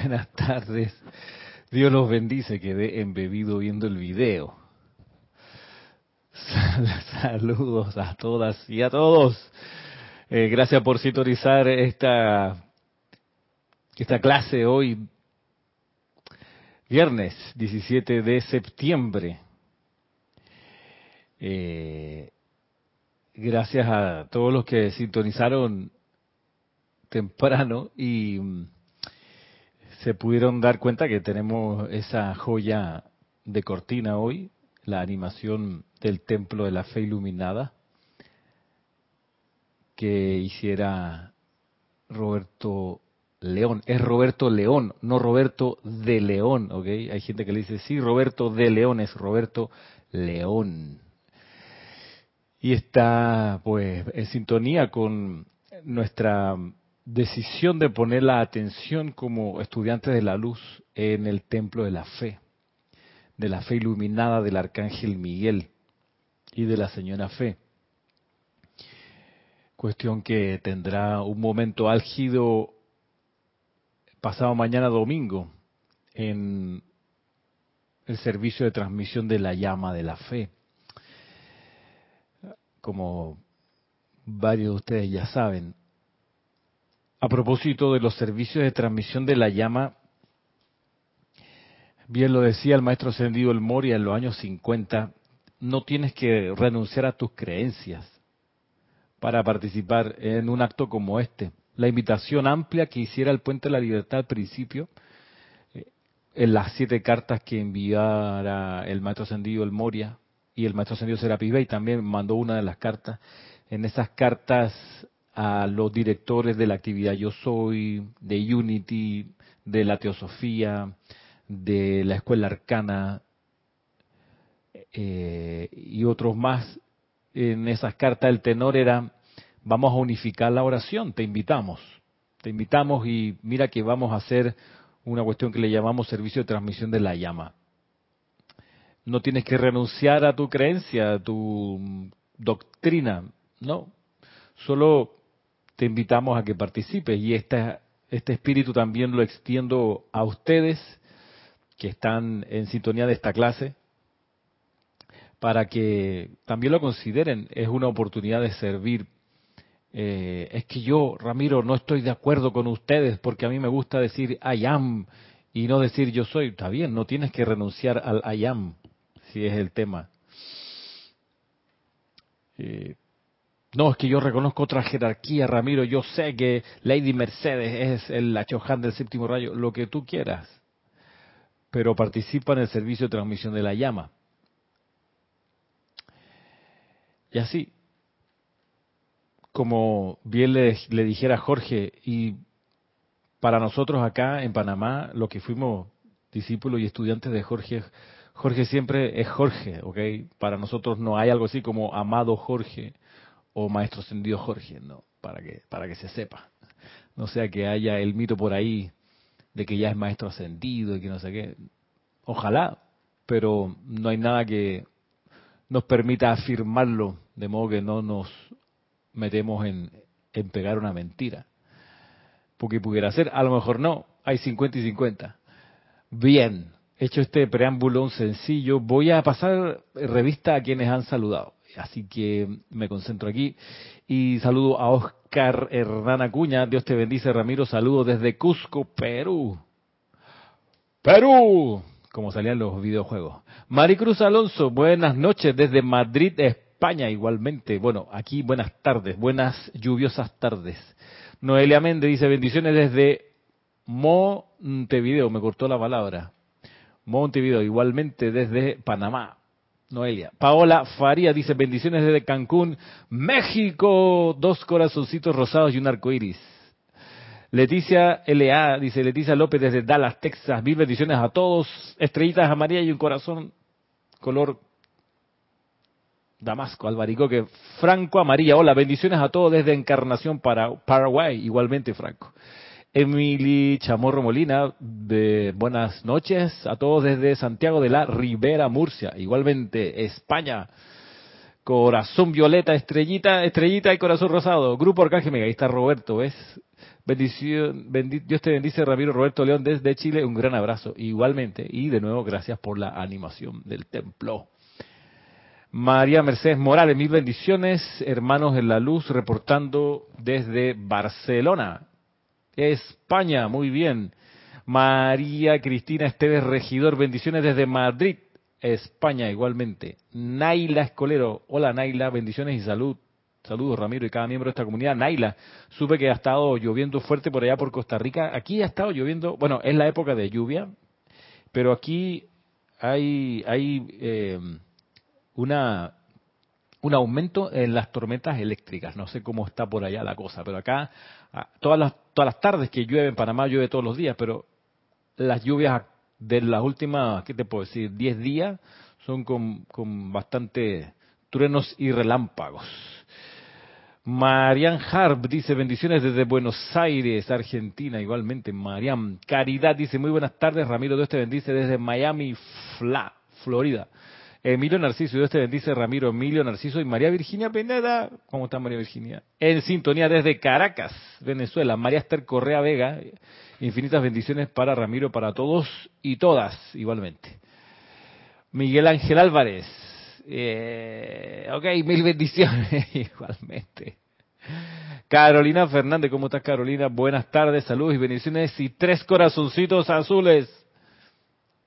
buenas tardes. Dios los bendice, quedé embebido viendo el video. Saludos a todas y a todos. Eh, gracias por sintonizar esta, esta clase hoy, viernes 17 de septiembre. Eh, gracias a todos los que sintonizaron temprano y mm, se pudieron dar cuenta que tenemos esa joya de cortina hoy, la animación del Templo de la Fe Iluminada que hiciera Roberto León. Es Roberto León, no Roberto de León, ¿ok? Hay gente que le dice, sí, Roberto de León, es Roberto León. Y está, pues, en sintonía con nuestra decisión de poner la atención como estudiantes de la luz en el templo de la fe, de la fe iluminada del arcángel Miguel y de la señora fe. Cuestión que tendrá un momento álgido pasado mañana domingo en el servicio de transmisión de la llama de la fe. Como varios de ustedes ya saben, a propósito de los servicios de transmisión de la llama, bien lo decía el maestro ascendido El Moria en los años 50, no tienes que renunciar a tus creencias para participar en un acto como este. La invitación amplia que hiciera el Puente de la Libertad al principio, eh, en las siete cartas que enviara el maestro ascendido El Moria y el maestro ascendido Serapis Bey también mandó una de las cartas. En esas cartas a los directores de la actividad Yo Soy, de Unity, de la Teosofía, de la Escuela Arcana eh, y otros más. En esas cartas el tenor era, vamos a unificar la oración, te invitamos, te invitamos y mira que vamos a hacer una cuestión que le llamamos servicio de transmisión de la llama. No tienes que renunciar a tu creencia, a tu doctrina, no. Solo te invitamos a que participes y este, este espíritu también lo extiendo a ustedes que están en sintonía de esta clase para que también lo consideren. Es una oportunidad de servir. Eh, es que yo, Ramiro, no estoy de acuerdo con ustedes porque a mí me gusta decir I am y no decir yo soy. Está bien, no tienes que renunciar al I am, si es el tema. Eh, no, es que yo reconozco otra jerarquía, Ramiro. Yo sé que Lady Mercedes es el Chohan del séptimo rayo, lo que tú quieras. Pero participa en el servicio de transmisión de la llama. Y así, como bien le, le dijera Jorge, y para nosotros acá en Panamá, lo que fuimos discípulos y estudiantes de Jorge, Jorge siempre es Jorge, ¿ok? Para nosotros no hay algo así como amado Jorge o maestro ascendido Jorge, no, para que, para que se sepa. No sea que haya el mito por ahí de que ya es maestro ascendido y que no sé qué. Ojalá, pero no hay nada que nos permita afirmarlo, de modo que no nos metemos en, en pegar una mentira. Porque pudiera ser, a lo mejor no, hay 50 y 50. Bien, hecho este preámbulo sencillo, voy a pasar revista a quienes han saludado. Así que me concentro aquí y saludo a Oscar Hernán Acuña. Dios te bendice, Ramiro. Saludo desde Cusco, Perú. Perú, como salían los videojuegos. Maricruz Alonso, buenas noches desde Madrid, España, igualmente. Bueno, aquí buenas tardes, buenas lluviosas tardes. Noelia Méndez dice bendiciones desde Montevideo, me cortó la palabra. Montevideo, igualmente desde Panamá. Noelia. Paola Faría dice bendiciones desde Cancún, México. Dos corazoncitos rosados y un arco iris. Leticia LA dice Leticia López desde Dallas, Texas. Mil bendiciones a todos. Estrellitas amarillas y un corazón color Damasco, Albaricoque. Franco Amarilla. Hola, bendiciones a todos desde Encarnación, para Paraguay. Igualmente, Franco. Emily Chamorro Molina, de buenas noches a todos desde Santiago de la Ribera, Murcia, igualmente España. Corazón Violeta, Estrellita, Estrellita y Corazón Rosado. Grupo Arcángel Mega. Ahí está Roberto, ¿ves? Bendición, Dios te bendice, Ramiro Roberto León desde Chile. Un gran abrazo. Igualmente. Y de nuevo, gracias por la animación del templo. María Mercedes Morales, mil bendiciones. Hermanos en la luz, reportando desde Barcelona, España. Muy bien. María Cristina Esteves Regidor, bendiciones desde Madrid. España igualmente. Naila Escolero, hola Naila, bendiciones y salud. Saludos Ramiro y cada miembro de esta comunidad. Naila, supe que ha estado lloviendo fuerte por allá por Costa Rica. Aquí ha estado lloviendo, bueno, es la época de lluvia, pero aquí hay, hay eh, una, un aumento en las tormentas eléctricas. No sé cómo está por allá la cosa, pero acá todas las, todas las tardes que llueve en Panamá llueve todos los días, pero las lluvias de las últimas, ¿qué te puedo decir? 10 días son con, con bastante truenos y relámpagos. Marian Harp dice bendiciones desde Buenos Aires, Argentina, igualmente. Marian Caridad dice muy buenas tardes, Ramiro Dios te bendice desde Miami, Fla, Florida. Emilio Narciso, Dios te bendice, Ramiro Emilio Narciso y María Virginia Pineda. ¿Cómo está María Virginia? En sintonía desde Caracas, Venezuela. María Esther Correa Vega, infinitas bendiciones para Ramiro, para todos y todas, igualmente. Miguel Ángel Álvarez, eh, ok, mil bendiciones, igualmente. Carolina Fernández, ¿cómo estás Carolina? Buenas tardes, saludos y bendiciones y tres corazoncitos azules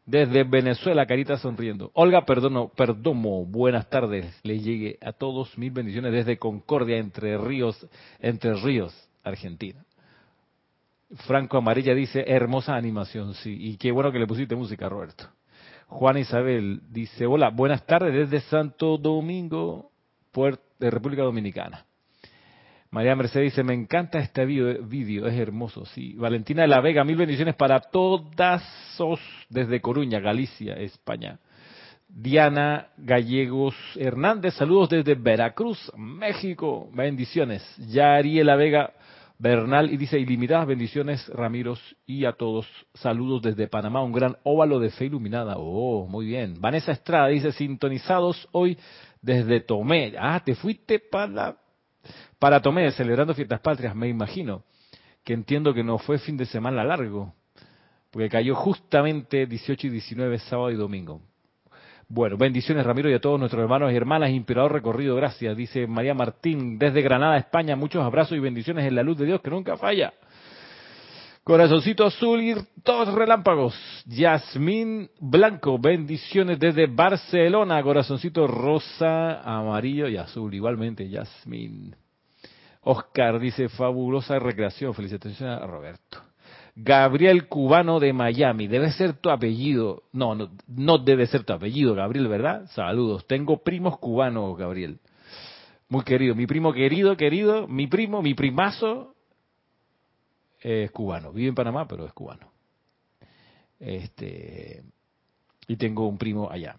desde Venezuela, carita sonriendo. Olga Perdono, Perdomo, buenas tardes. Le llegue a todos mil bendiciones desde Concordia, Entre Ríos, Entre Ríos, Argentina. Franco Amarilla dice, hermosa animación, sí. Y qué bueno que le pusiste música, Roberto. Juan Isabel dice, hola, buenas tardes desde Santo Domingo, Puerto, de República Dominicana. María Mercedes dice, me encanta este vídeo, es hermoso, sí. Valentina de la Vega, mil bendiciones para todas desde Coruña, Galicia, España. Diana Gallegos Hernández, saludos desde Veracruz, México, bendiciones. Yariela Vega Bernal y dice, ilimitadas bendiciones, Ramiros, y a todos, saludos desde Panamá, un gran óvalo de fe iluminada. Oh, muy bien. Vanessa Estrada dice, sintonizados hoy desde Tomé. Ah, te fuiste para para Tomé, celebrando fiestas patrias, me imagino, que entiendo que no fue fin de semana largo, porque cayó justamente 18 y 19, sábado y domingo. Bueno, bendiciones Ramiro y a todos nuestros hermanos y hermanas, inspirador recorrido, gracias, dice María Martín, desde Granada, España, muchos abrazos y bendiciones en la luz de Dios que nunca falla. Corazoncito azul y dos relámpagos. Yasmín Blanco, bendiciones desde Barcelona. Corazoncito rosa, amarillo y azul. Igualmente, Yasmín. Oscar dice, fabulosa recreación. Felicitaciones a Roberto. Gabriel Cubano de Miami. Debe ser tu apellido. No, no, no debe ser tu apellido, Gabriel, ¿verdad? Saludos. Tengo primos cubanos, Gabriel. Muy querido. Mi primo querido, querido. Mi primo, mi primazo es cubano. Vive en Panamá, pero es cubano. Este, y tengo un primo allá,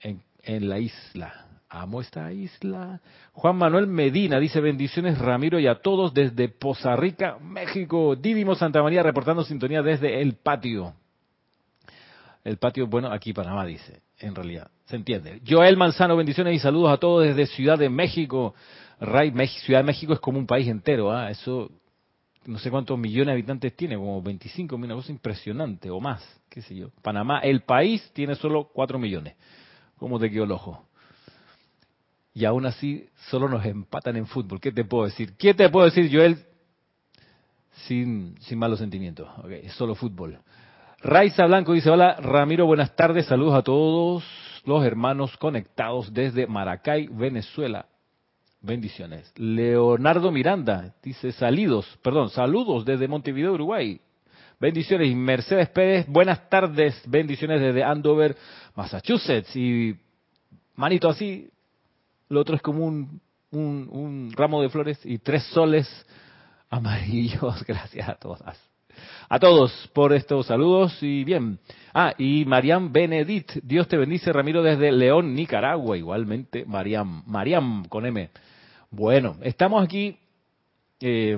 en, en la isla. Amo esta isla. Juan Manuel Medina dice bendiciones Ramiro y a todos desde Poza Rica, México. Didimo Santa María reportando sintonía desde el patio. El patio, bueno, aquí Panamá dice, en realidad, se entiende. Joel Manzano, bendiciones y saludos a todos desde Ciudad de México. Ciudad de México es como un país entero, ¿ah? Eso, no sé cuántos millones de habitantes tiene, como 25 mil, una cosa impresionante, o más, qué sé yo. Panamá, el país tiene solo 4 millones. ¿Cómo te quedó el ojo? y aún así solo nos empatan en fútbol. ¿Qué te puedo decir? ¿Qué te puedo decir, Joel? Sin, sin malos sentimientos. Okay, solo fútbol. Raiza Blanco dice, hola Ramiro, buenas tardes, saludos a todos los hermanos conectados desde Maracay, Venezuela. Bendiciones. Leonardo Miranda dice, salidos, perdón, saludos desde Montevideo, Uruguay. Bendiciones. Y Mercedes Pérez, buenas tardes, bendiciones desde Andover, Massachusetts. Y manito así, lo otro es como un, un, ramo de flores y tres soles amarillos. Gracias a todas. A todos por estos saludos y bien. Ah, y Mariam Benedit, Dios te bendice, Ramiro, desde León, Nicaragua. Igualmente, Mariam, Mariam con M. Bueno, estamos aquí. Eh,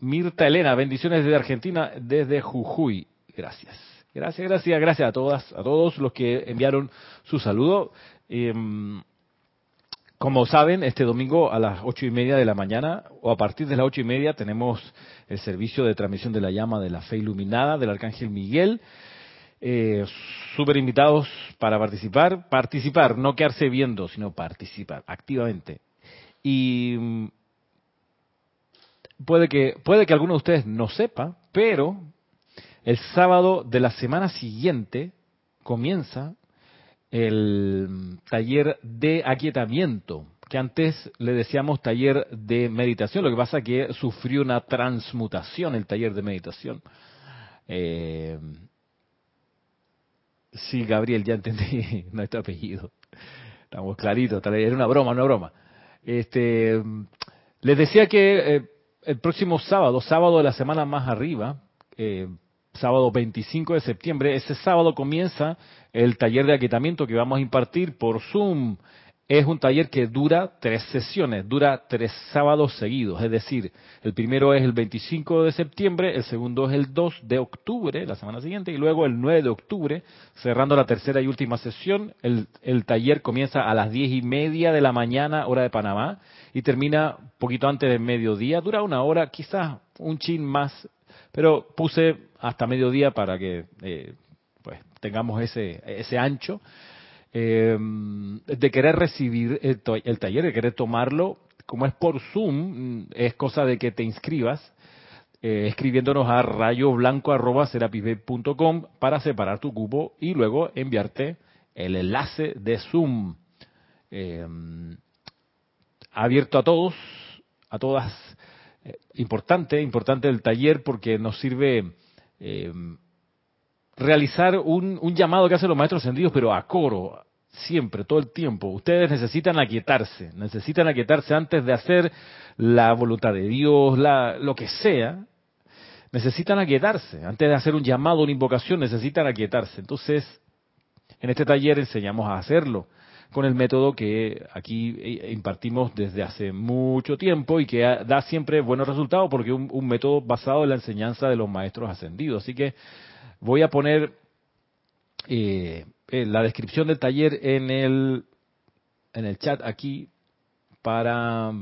Mirta Elena, bendiciones desde Argentina, desde Jujuy. Gracias. Gracias, gracias, gracias a todas, a todos los que enviaron su saludo. Eh, como saben, este domingo a las ocho y media de la mañana o a partir de las ocho y media tenemos el servicio de transmisión de la llama de la fe iluminada del Arcángel Miguel. Eh, Súper invitados para participar. Participar, no quedarse viendo, sino participar activamente. Y mm, puede que, puede que alguno de ustedes no sepa, pero el sábado de la semana siguiente comienza el taller de aquietamiento, que antes le decíamos taller de meditación, lo que pasa es que sufrió una transmutación el taller de meditación. Eh, sí, Gabriel, ya entendí nuestro apellido. Estamos claritos, era una broma, una broma. Este, les decía que eh, el próximo sábado, sábado de la semana más arriba, eh, sábado 25 de septiembre. Ese sábado comienza el taller de aquietamiento que vamos a impartir por Zoom. Es un taller que dura tres sesiones, dura tres sábados seguidos. Es decir, el primero es el 25 de septiembre, el segundo es el 2 de octubre, la semana siguiente, y luego el 9 de octubre, cerrando la tercera y última sesión. El, el taller comienza a las diez y media de la mañana, hora de Panamá, y termina poquito antes del mediodía. Dura una hora, quizás un chin más pero puse hasta mediodía para que eh, pues tengamos ese, ese ancho eh, de querer recibir el, taller, de querer tomarlo. Como es por Zoom, es cosa de que te inscribas eh, escribiéndonos a rayoblanco.com para separar tu cupo y luego enviarte el enlace de Zoom. abierto a todos, a todas eh, importante, importante el taller porque nos sirve eh, realizar un, un, llamado que hacen los maestros ascendidos, pero a coro, siempre, todo el tiempo. Ustedes necesitan aquietarse, necesitan aquietarse antes de hacer la voluntad de Dios, la, lo que sea. Necesitan aquietarse, antes de hacer un llamado, una invocación, necesitan aquietarse. Entonces, en este taller enseñamos a hacerlo con el método que aquí eh, impartimos desde hace mucho tiempo y que da siempre buenos resultados porque es un, método basado en la enseñanza de los maestros ascendidos. Así que voy a poner eh, la descripción del taller en el, en el chat aquí para,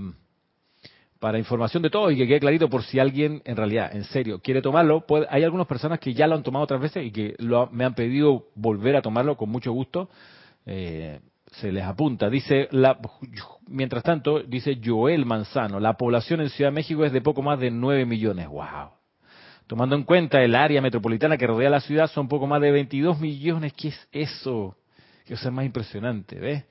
para información de todos y que quede clarito por si alguien en realidad, en serio, quiere tomarlo. hay algunas personas que ya lo han tomado otras veces y que me han pedido volver a tomarlo con mucho gusto. Eh, se les apunta. Dice, la, mientras tanto, dice Joel Manzano, la población en Ciudad de México es de poco más de 9 millones. ¡Wow! Tomando en cuenta el área metropolitana que rodea la ciudad, son poco más de 22 millones. ¿Qué es eso? Que es más impresionante, ¿ves?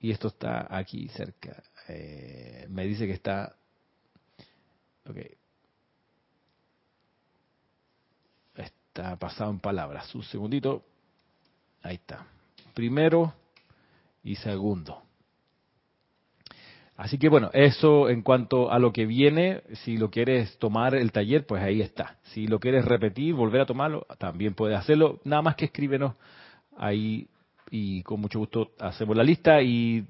Y esto está aquí cerca. Eh, me dice que está... Ok. Está pasado en palabras. Un segundito. Ahí está. Primero y segundo. Así que bueno, eso en cuanto a lo que viene, si lo quieres tomar el taller, pues ahí está. Si lo quieres repetir, volver a tomarlo, también puedes hacerlo. Nada más que escríbenos ahí y con mucho gusto hacemos la lista y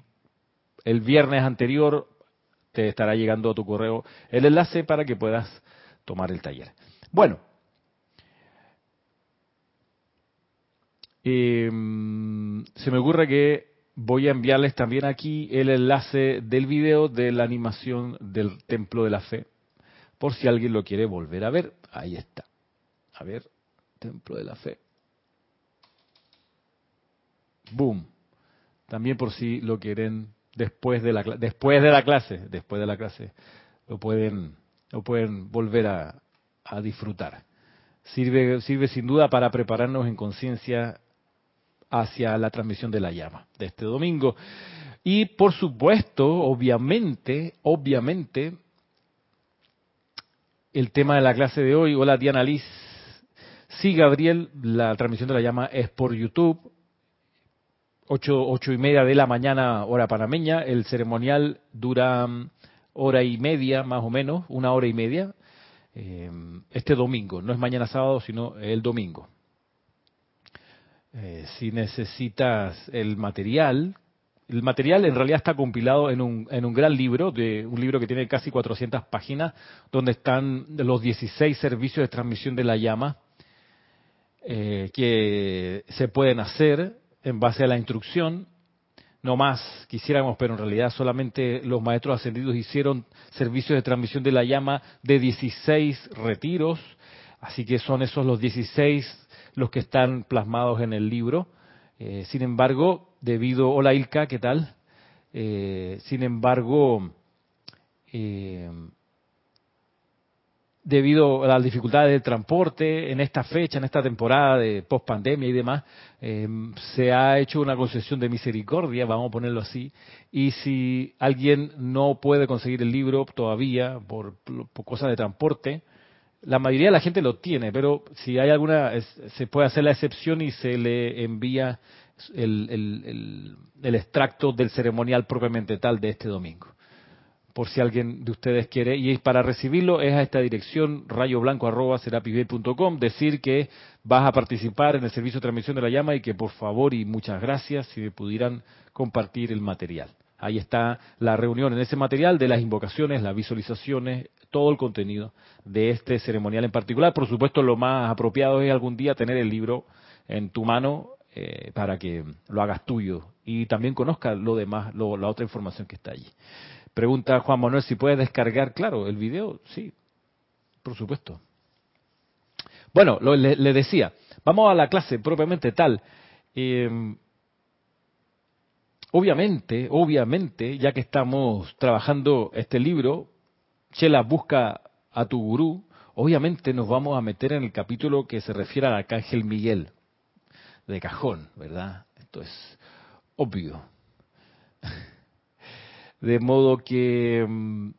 el viernes anterior te estará llegando a tu correo el enlace para que puedas tomar el taller. Bueno, Eh, se me ocurre que voy a enviarles también aquí el enlace del video de la animación del Templo de la Fe, por si alguien lo quiere volver a ver. Ahí está. A ver, Templo de la Fe. Boom. También por si lo quieren después de la después de la clase, después de la clase lo pueden lo pueden volver a, a disfrutar. Sirve sirve sin duda para prepararnos en conciencia hacia la transmisión de la llama de este domingo. Y por supuesto, obviamente, obviamente, el tema de la clase de hoy, hola Diana Liz, sí Gabriel, la transmisión de la llama es por YouTube, ocho, ocho y media de la mañana hora panameña, el ceremonial dura mm, hora y media más o menos, una hora y media, eh, este domingo, no es mañana sábado, sino el domingo. Eh, si necesitas el material, el material en realidad está compilado en un, en un gran libro, de un libro que tiene casi 400 páginas, donde están los 16 servicios de transmisión de la llama eh, que se pueden hacer en base a la instrucción. No más quisiéramos, pero en realidad solamente los maestros ascendidos hicieron servicios de transmisión de la llama de 16 retiros, así que son esos los 16 los que están plasmados en el libro. Eh, sin embargo, debido, hola Ilka, ¿qué tal? Eh, sin embargo, eh, debido a las dificultades del transporte en esta fecha, en esta temporada de post pandemia y demás, em, se ha hecho una concesión de misericordia, vamos a ponerlo así, y si alguien no puede conseguir el libro todavía por, cosas de transporte, la mayoría de la gente lo tiene, pero si hay alguna, se puede hacer la excepción y se le envía el extracto del ceremonial propiamente tal de este domingo por si alguien de ustedes quiere. Y para recibirlo es a esta dirección rayoblanco.com, decir que vas a participar en el servicio de transmisión de la llama y que por favor y muchas gracias si me pudieran compartir el material. Ahí está la reunión en ese material de las invocaciones, las visualizaciones, todo el contenido de este ceremonial en particular. Por supuesto, lo más apropiado es algún día tener el libro en tu mano eh, para que lo hagas tuyo y también conozcas lo demás, la otra información que está allí. Pregunta Juan Manuel si puede descargar, claro, el video, sí, por supuesto. Bueno, le, decía, vamos a la clase propiamente tal. Em, obviamente, obviamente, ya que estamos trabajando este libro, Chela busca a tu gurú, obviamente nos vamos a meter en el capítulo que se refiere al arcángel Miguel, de cajón, ¿verdad? Esto es obvio. De modo que mm,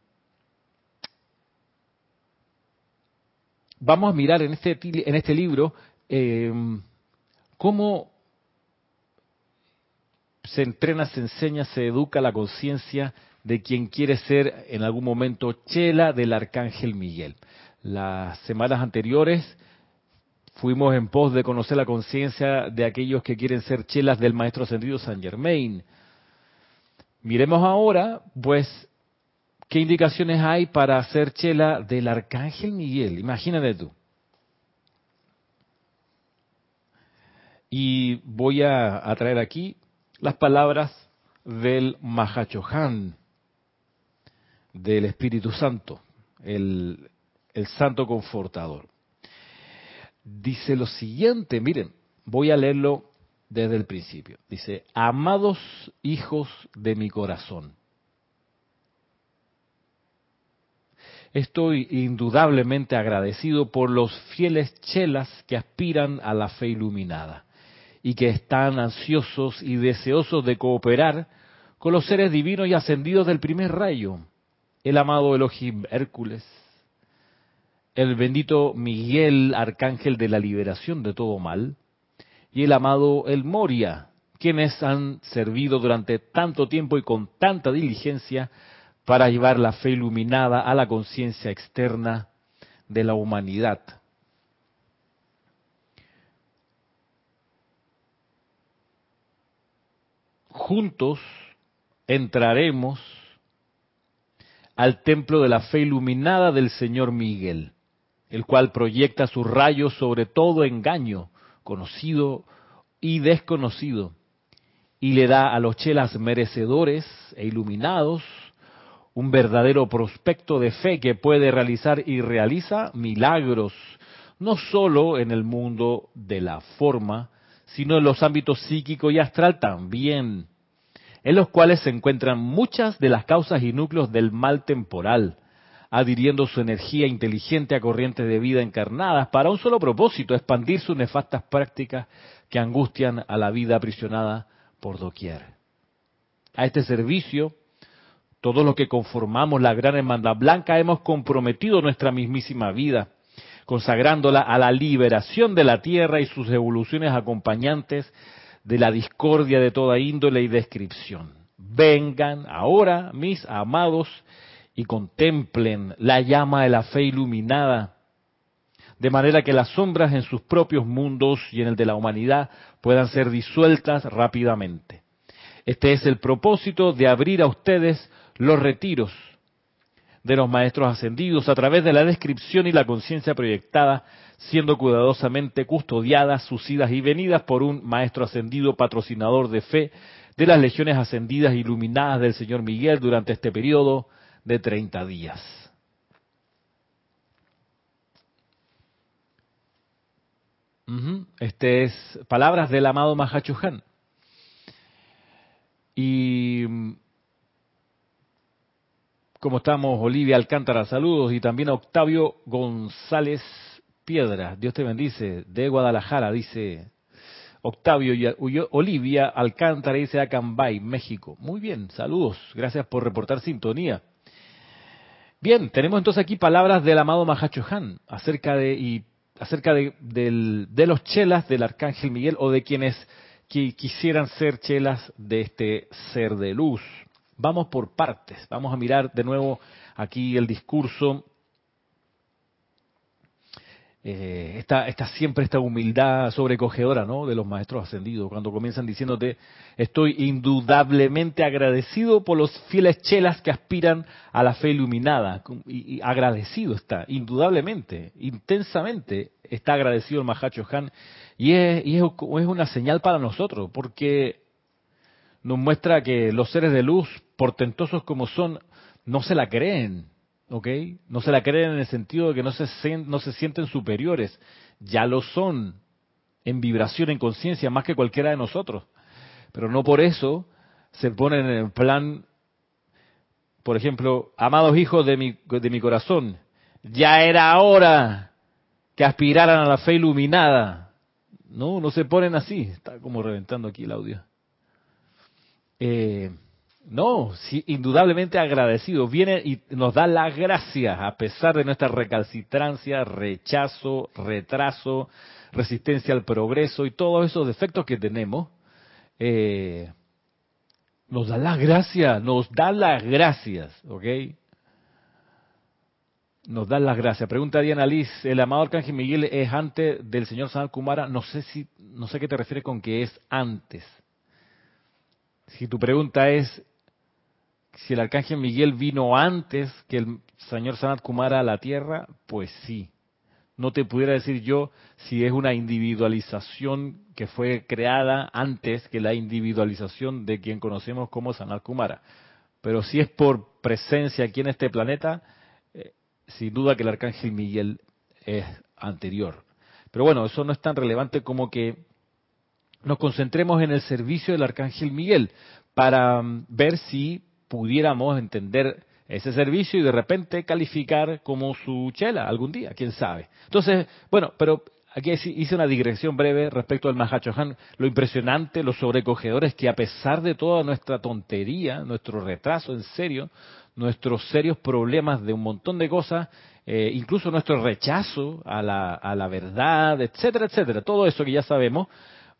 vamos a mirar en este, este libro em, cómo se entrena, se enseña, se educa la conciencia de quien quiere ser en algún momento chela del arcángel Miguel. Las semanas anteriores fuimos en pos de conocer la conciencia de aquellos que quieren ser chelas del maestro ascendido San Germain. Miremos ahora, pues, qué indicaciones hay para hacer chela del arcángel Miguel. Imagínate tú. Y voy a, traer aquí las palabras del Mahachohan, del Espíritu Santo, el, Santo Confortador. Dice lo siguiente, miren, voy a leerlo desde el principio. Dice, amados hijos de mi corazón. Estoy indudablemente agradecido por los fieles chelas que aspiran a la fe iluminada y que están ansiosos y deseosos de cooperar con los seres divinos y ascendidos del primer rayo, el amado Elohim Hércules, el bendito Miguel, arcángel de la liberación de todo mal, y el amado El Moria, quienes han servido durante tanto tiempo y con tanta diligencia para llevar la fe iluminada a la conciencia externa de la humanidad. Juntos entraremos al templo de la fe iluminada del Señor Miguel, el cual proyecta sus rayos sobre todo engaño, conocido y desconocido, y le da a los chelas merecedores e iluminados un verdadero prospecto de fe que puede realizar y realiza milagros, no sólo en el mundo de la forma, sino en los ámbitos psíquico y astral también, en los cuales se encuentran muchas de las causas y núcleos del mal temporal, adhiriendo su energía inteligente a corrientes de vida encarnadas para un solo propósito, expandir sus nefastas prácticas que angustian a la vida aprisionada por doquier. A este servicio, todos los que conformamos la gran hermandad blanca hemos comprometido nuestra mismísima vida, consagrándola a la liberación de la tierra y sus evoluciones acompañantes de la discordia de toda índole y descripción. Vengan ahora, mis amados, y contemplen la llama de la fe iluminada, de manera que las sombras en sus propios mundos y en el de la humanidad puedan ser disueltas rápidamente. Este es el propósito de abrir a ustedes los retiros de los maestros ascendidos a través de la descripción y la conciencia proyectada, siendo cuidadosamente custodiadas sus idas y venidas por un maestro ascendido patrocinador de fe de las legiones ascendidas iluminadas del Señor Miguel durante este periodo de 30 días. Este es palabras del amado Mahachuhan. Y como estamos, Olivia Alcántara, saludos, y también a Octavio González Piedra, Dios te bendice, de Guadalajara, dice Octavio y Olivia Alcántara, dice Acambay, México. Muy bien, saludos, gracias por reportar sintonía. Bien, tenemos entonces aquí palabras del amado Mahachohan acerca de, y acerca de, de, los chelas del Arcángel Miguel o de quienes quisieran ser chelas de este ser de luz. Vamos por partes, vamos a mirar de nuevo aquí el discurso eh, esta, siempre esta humildad sobrecogedora ¿no? de los maestros ascendidos, cuando comienzan diciéndote, estoy indudablemente agradecido por los fieles chelas que aspiran a la fe iluminada. Y, agradecido está, indudablemente, intensamente está agradecido el Mahacho Han. Y, es una señal para nosotros, porque nos muestra que los seres de luz, portentosos como son, no se la creen ¿ok? No se la creen en el sentido de que no se, no se sienten superiores, ya lo son en vibración, en conciencia, más que cualquiera de nosotros. Pero no por eso se ponen en plan, por ejemplo, amados hijos de mi, de mi corazón, ya era hora que aspiraran a la fe iluminada. No, no se ponen así. Está como reventando aquí el audio. Eh, no, indudablemente agradecido. Viene y nos da las gracias a pesar de nuestra recalcitrancia, rechazo, retraso, resistencia al progreso y todos esos defectos que tenemos. Eh, nos da las gracias, nos da las gracias, ¿ok? Nos da las gracias. Pregunta Diana Liz, ¿el amado Arcángel Miguel es antes del señor San Kumara? No sé si, no sé qué te refieres con que es antes. Si tu pregunta es, si el arcángel Miguel vino antes que el señor Sanat Kumara a la tierra, pues sí. No te pudiera decir yo si es una individualización que fue creada antes que la individualización de quien conocemos como Sanat Kumara. Pero si es por presencia aquí en este planeta, eh, sin duda que el arcángel Miguel es anterior. Pero bueno, eso no es tan relevante como que nos concentremos en el servicio del arcángel Miguel para mm, ver si pudiéramos entender ese servicio y de repente calificar como su chela algún día, quién sabe. Entonces, bueno, pero aquí hice una digresión breve respecto al Mahachohan, lo impresionante, lo sobrecogedores que a pesar de toda nuestra tontería, nuestro retraso en serio, nuestros serios problemas de un montón de cosas, eh, incluso nuestro rechazo a la, a la verdad, etcétera, etcétera, todo eso que ya sabemos,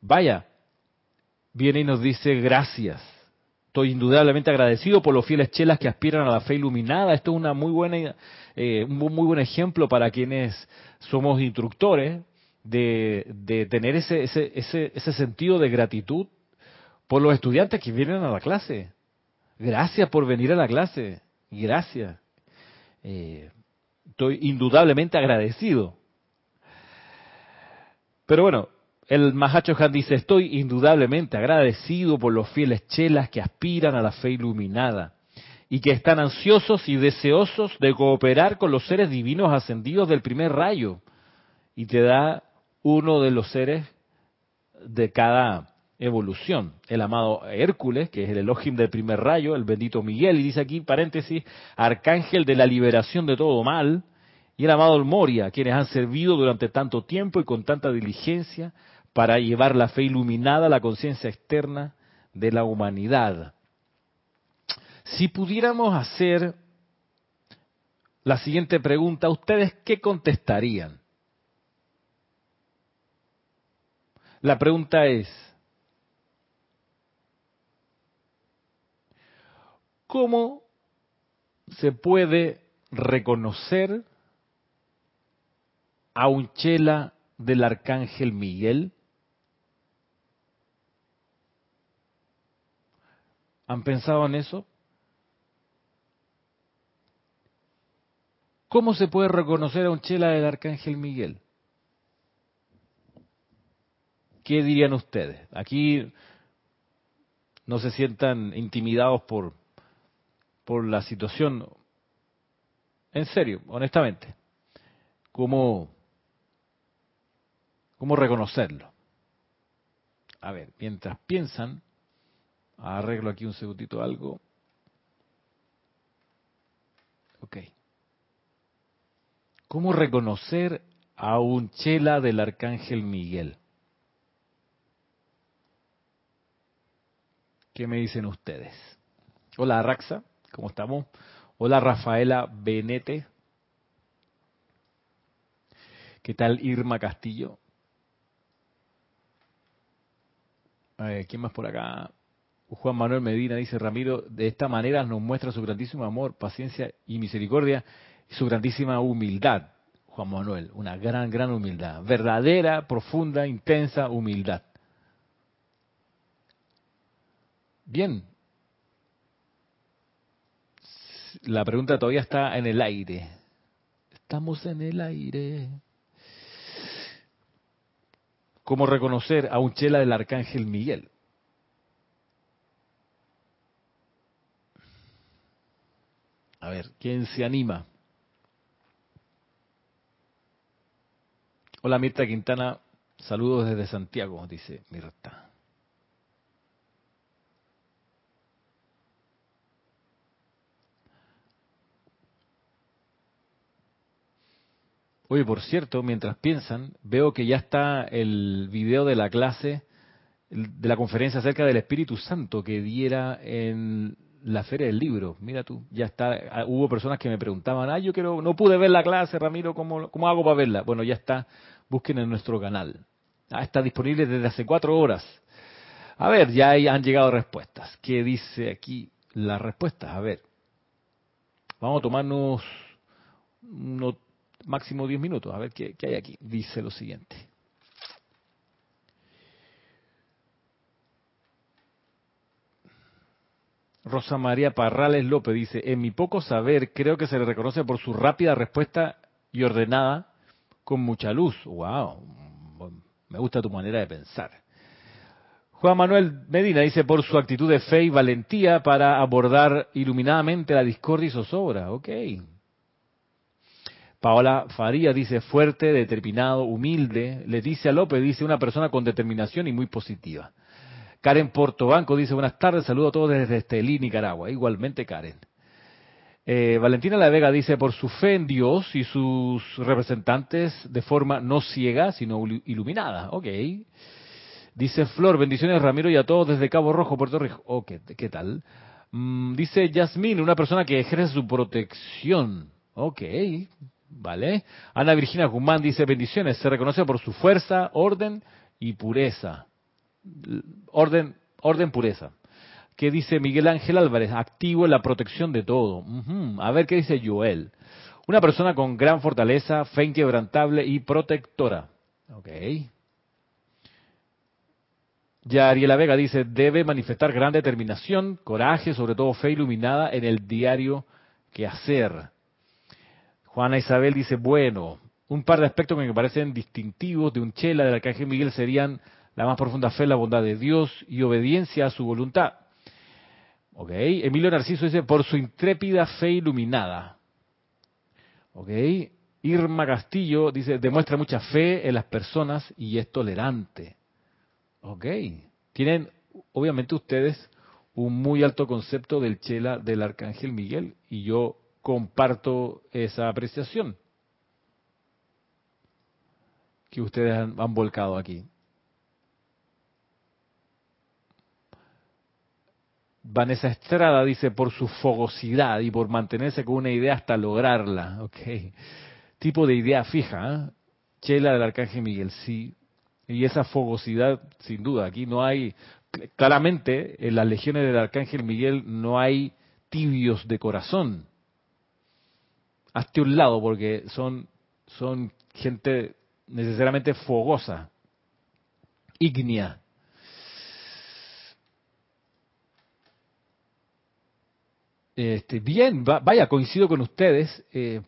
vaya, viene y nos dice gracias Estoy indudablemente agradecido por los fieles chelas que aspiran a la fe iluminada. Esto es una muy buena, eh, un muy buen ejemplo para quienes somos instructores de, de tener ese, ese, ese, ese sentido de gratitud por los estudiantes que vienen a la clase. Gracias por venir a la clase. Gracias. Eh, estoy indudablemente agradecido. Pero bueno, el Mahacho Han dice, estoy indudablemente agradecido por los fieles chelas que aspiran a la fe iluminada y que están ansiosos y deseosos de cooperar con los seres divinos ascendidos del primer rayo. Y te da uno de los seres de cada evolución. El amado Hércules, que es el Elohim del primer rayo, el bendito Miguel, y dice aquí, paréntesis, arcángel de la liberación de todo mal, y el amado Moria, quienes han servido durante tanto tiempo y con tanta diligencia para llevar la fe iluminada a la conciencia externa de la humanidad. Si pudiéramos hacer la siguiente pregunta, ¿ustedes qué contestarían? La pregunta es, ¿cómo se puede reconocer a un chela del arcángel Miguel? ¿Han pensado en eso? ¿Cómo se puede reconocer a un chela del Arcángel Miguel? ¿Qué dirían ustedes? Aquí no se sientan intimidados por, por la situación. En serio, honestamente, ¿cómo, cómo reconocerlo? A ver, mientras piensan, arreglo aquí un segundito algo. Ok. ¿Cómo reconocer a un chela del arcángel Miguel? ¿Qué me dicen ustedes? Hola Raxa, ¿cómo estamos? Hola Rafaela Benete. ¿Qué tal Irma Castillo? ¿Quién más por acá? Juan Manuel Medina dice, Ramiro, de esta manera nos muestra su grandísimo amor, paciencia y misericordia su grandísima humildad. Juan Manuel, una gran, gran humildad. Verdadera, profunda, intensa humildad. Bien. La pregunta todavía está en el aire. Estamos en el aire. ¿Cómo reconocer a un chela del arcángel Miguel? A ver, ¿quién se anima? Hola Mirta Quintana, saludos desde Santiago, dice Mirta. Oye, por cierto, mientras piensan, veo que ya está el video de la clase, de la conferencia acerca del Espíritu Santo que diera en la Feria del Libro. Mira tú, ya está. Ah, hubo personas que me preguntaban, ah, yo quiero, no pude ver la clase, Ramiro, ¿cómo, cómo hago para verla? Bueno, ya está. Busquen en nuestro canal. Ah, está disponible desde hace cuatro horas. A ver, ya han llegado respuestas. ¿Qué dice aquí las respuestas? A ver. Vamos a tomarnos unos máximo 10 minutos. A ver qué, hay aquí. Dice lo siguiente. Rosa María Parrales López dice, en mi poco saber creo que se le reconoce por su rápida respuesta y ordenada con mucha luz. ¡Wow! Me gusta tu manera de pensar. Juan Manuel Medina dice, por su actitud de fe y valentía para abordar iluminadamente la discordia y zozobra. Ok, Paola Faría dice fuerte, determinado, humilde. Leticia López dice una persona con determinación y muy positiva. Karen Portobanco dice buenas tardes, saludo a todos desde Estelí, Nicaragua. Igualmente Karen. Eh, Valentina La Vega dice por su fe en Dios y sus representantes de forma no ciega, sino iluminada. Ok. Dice Flor, bendiciones Ramiro y a todos desde Cabo Rojo, Puerto Rico. Ok, ¿qué tal? Mm, dice Yasmín, una persona que ejerce su protección. Ok, ¿Vale? Ana Virginia Guzmán dice bendiciones, se reconoce por su fuerza, orden y pureza. Orden, orden, pureza. ¿Qué dice Miguel Ángel Álvarez? Activo en la protección de todo. A ver qué dice Joel. Una persona con gran fortaleza, fe inquebrantable y protectora. Ok. Ya Ariela Vega dice, debe manifestar gran determinación, coraje, sobre todo fe iluminada en el diario que hacer. Juana Isabel dice, bueno, un par de aspectos que me parecen distintivos de un chela del arcángel Miguel serían la más profunda fe, la bondad de Dios y obediencia a su voluntad. ¿Ok? Emilio Narciso dice, por su intrépida fe iluminada. ¿Ok? Irma Castillo dice, demuestra mucha fe en las personas y es tolerante. ¿Ok? Tienen, obviamente ustedes, un muy alto concepto del chela del arcángel Miguel y yo comparto esa apreciación que ustedes han, volcado aquí. Vanessa Estrada dice por su fogosidad y por mantenerse con una idea hasta lograrla. Ok. Tipo de idea fija. ¿eh? Chela del Arcángel Miguel, sí. Y esa fogosidad, sin duda, aquí no hay, claramente en las legiones del Arcángel Miguel no hay tibios de corazón hazte un lado porque son, son gente necesariamente fogosa, ígnea. Este, bien, vaya, coincido con ustedes. Eh,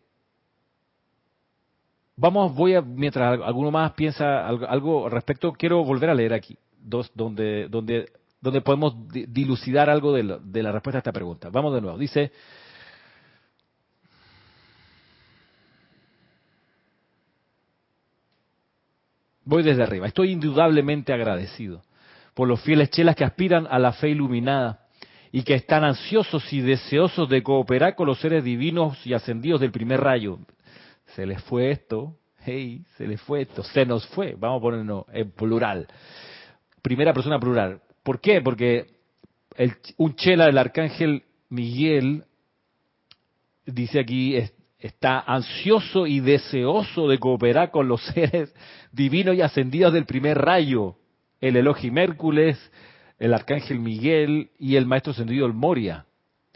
vamos, voy a, mientras alguno más piensa algo, respecto, quiero volver a leer aquí, dos, donde, donde donde podemos dilucidar algo de, de la respuesta a esta pregunta. Vamos de nuevo. Dice, voy desde arriba. Estoy indudablemente agradecido por los fieles chelas que aspiran a la fe iluminada y que están ansiosos y deseosos de cooperar con los seres divinos y ascendidos del primer rayo. Se les fue esto, hey, se les fue esto, se nos fue, vamos a ponerlo en plural. Primera persona plural. ¿Por qué? Porque el, un chela del arcángel Miguel dice aquí, está ansioso y deseoso de cooperar con los seres divinos y ascendidos del primer rayo el Elohim Hércules, el Arcángel Miguel y el Maestro Ascendido el Moria.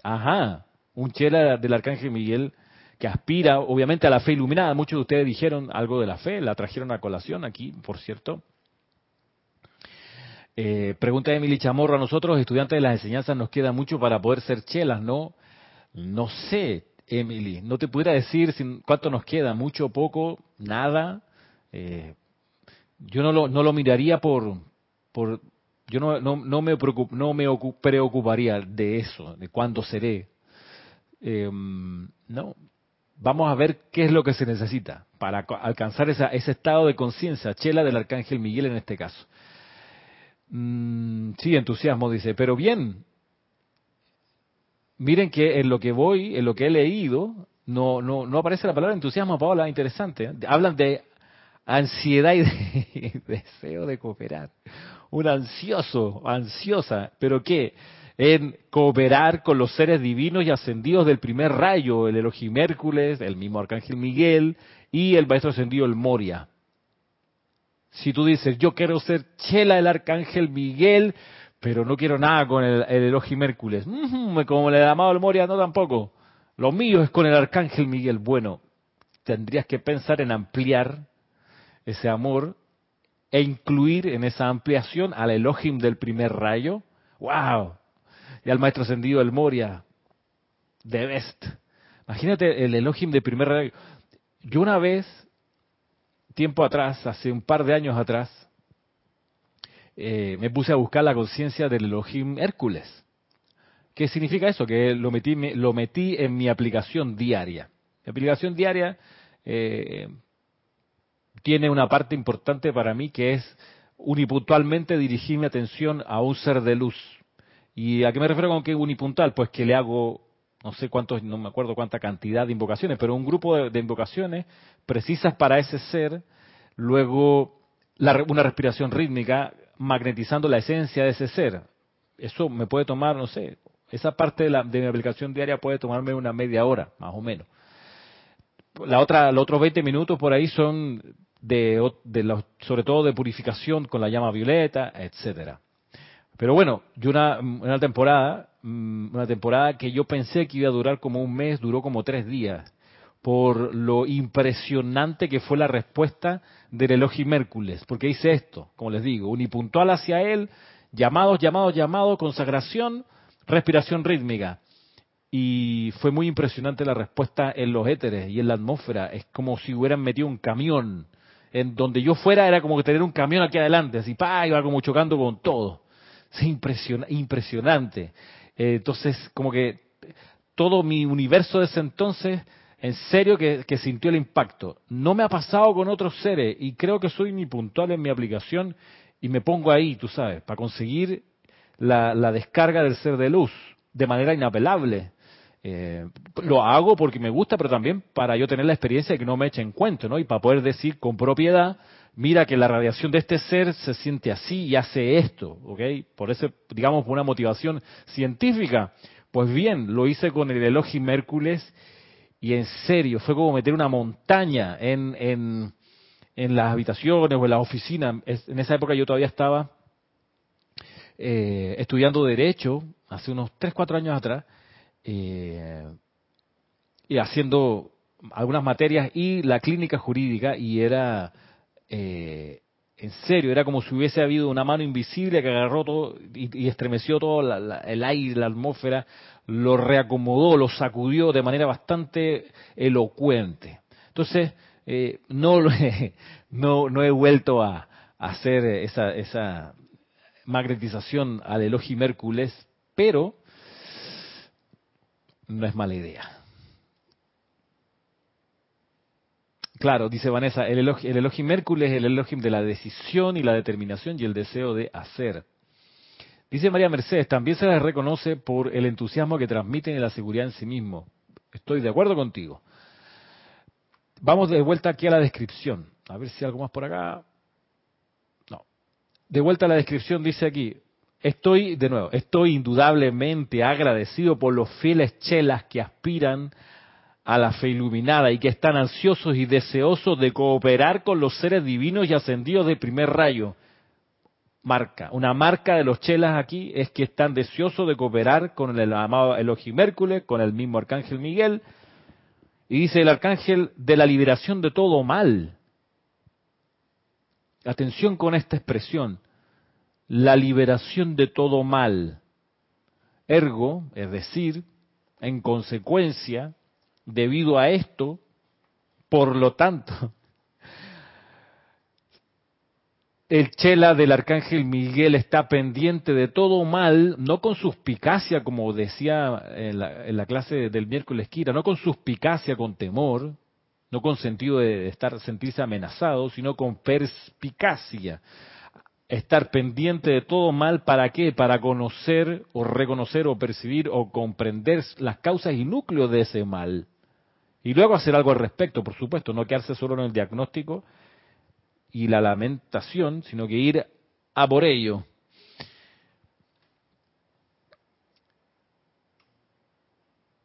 Ajá, un chela del Arcángel Miguel que aspira obviamente a la fe iluminada. Muchos de ustedes dijeron algo de la fe, la trajeron a colación aquí, por cierto. Eh, pregunta Emily Chamorro, a nosotros estudiantes de las enseñanzas nos queda mucho para poder ser chelas, ¿no? No sé, Emily, no te pudiera decir cuánto nos queda, mucho, poco, nada. Eh, yo no lo, no lo miraría por, yo no, me, preocuparía de eso, de cuándo seré. Em, no, vamos a ver qué es lo que se necesita para alcanzar ese estado de conciencia, chela del arcángel Miguel en este caso. Mm, sí, entusiasmo dice, pero bien, miren que en lo que voy, en lo que he leído, no, no, no aparece la palabra entusiasmo, Paola, interesante. ¿eh? Hablan de ansiedad y de, deseo de cooperar. Un ansioso, ansiosa, pero ¿qué? En cooperar con los seres divinos y ascendidos del primer rayo, el Elohim Hércules, el mismo Arcángel Miguel y el Maestro Ascendido el Moria. Si tú dices, yo quiero ser chela el Arcángel Miguel, pero no quiero nada con el, el Elohim Hércules, como le llamado el Moria, no tampoco. Lo mío es con el Arcángel Miguel. Bueno, tendrías que pensar en ampliar ese amor e incluir en esa ampliación al Elohim del primer rayo. ¡Wow! Y al maestro ascendido del Moria. The best. Imagínate el Elohim del primer rayo. Yo una vez, tiempo atrás, hace un par de años atrás, eh, me puse a buscar la conciencia del Elohim Hércules. ¿Qué significa eso? Que lo metí, lo metí en mi aplicación diaria. Mi aplicación diaria eh, tiene una parte importante para mí que es unipuntualmente dirigir mi atención a un ser de luz. ¿Y a qué me refiero con que unipuntual? Pues que le hago, no sé cuántos, no me acuerdo cuánta cantidad de invocaciones, pero un grupo de, invocaciones precisas para ese ser, luego una respiración rítmica magnetizando la esencia de ese ser. Eso me puede tomar, no sé, esa parte de, la, de mi aplicación diaria puede tomarme una media hora, más o menos. La otra, los otros 20 minutos por ahí son de, de sobre todo de purificación con la llama violeta, etcétera. Pero bueno, yo una, una temporada, mm, una temporada que yo pensé que iba a durar como un mes, duró como tres días, por lo impresionante que fue la respuesta del Elohim Hércules, porque hice esto, como les digo, unipuntual hacia él, llamados, llamados, llamados, consagración, respiración rítmica. Y fue muy impresionante la respuesta en los éteres y en la atmósfera. Es como si hubieran metido un camión en donde yo fuera era como que tener un camión aquí adelante, así, pa, iba como chocando con todo. Es impresionante. Eh, entonces, como que todo mi universo de ese entonces, en serio que, sintió el impacto. No me ha pasado con otros seres y creo que soy muy puntual en mi aplicación y me pongo ahí, tú sabes, para conseguir la, la descarga del ser de luz de manera inapelable. Eh, lo hago porque me gusta, pero también para yo tener la experiencia de que no me echen cuento, ¿no? Y para poder decir con propiedad, mira que la radiación de este ser se siente así y hace esto, ¿ok? Por eso, digamos, por una motivación científica. Pues bien, lo hice con el Elohim Hércules y en serio, fue como meter una montaña en, en, en las habitaciones o en las oficinas. En esa época yo todavía estaba eh, estudiando Derecho, hace unos 3, 4 años atrás, eh, y haciendo algunas materias y la clínica jurídica y era eh, en serio, era como si hubiese habido una mano invisible que agarró todo y, estremeció todo el aire, la atmósfera, lo reacomodó, lo sacudió de manera bastante elocuente. Entonces, eh, no, no, no he vuelto a, hacer esa, esa magnetización al Elohim Hércules, pero no es mala idea. Claro, dice Vanessa, el Elohim, el Elohim Hércules es el Elohim de la decisión y la determinación y el deseo de hacer. Dice María Mercedes, también se les reconoce por el entusiasmo que transmiten y la seguridad en sí mismo. Estoy de acuerdo contigo. Vamos de vuelta aquí a la descripción. A ver si hay algo más por acá. No. De vuelta a la descripción dice aquí, estoy, de nuevo, estoy indudablemente agradecido por los fieles chelas que aspiran a la fe iluminada y que están ansiosos y deseosos de cooperar con los seres divinos y ascendidos de primer rayo. Marca, una marca de los chelas aquí es que están deseosos de cooperar con el amado Elohim Hércules, con el mismo Arcángel Miguel, y dice el Arcángel de la liberación de todo mal. Atención con esta expresión, la liberación de todo mal. Ergo, es decir, en consecuencia, debido a esto, por lo tanto, el chela del arcángel Miguel está pendiente de todo mal, no con suspicacia, como decía en la, clase del miércoles Kira, no con suspicacia, con temor, no con sentido de estar sentirse amenazado, sino con perspicacia. Estar pendiente de todo mal, ¿para qué? Para conocer o reconocer o percibir o comprender las causas y núcleos de ese mal. Y luego hacer algo al respecto, por supuesto, no quedarse solo en el diagnóstico y la lamentación, sino que ir a por ello.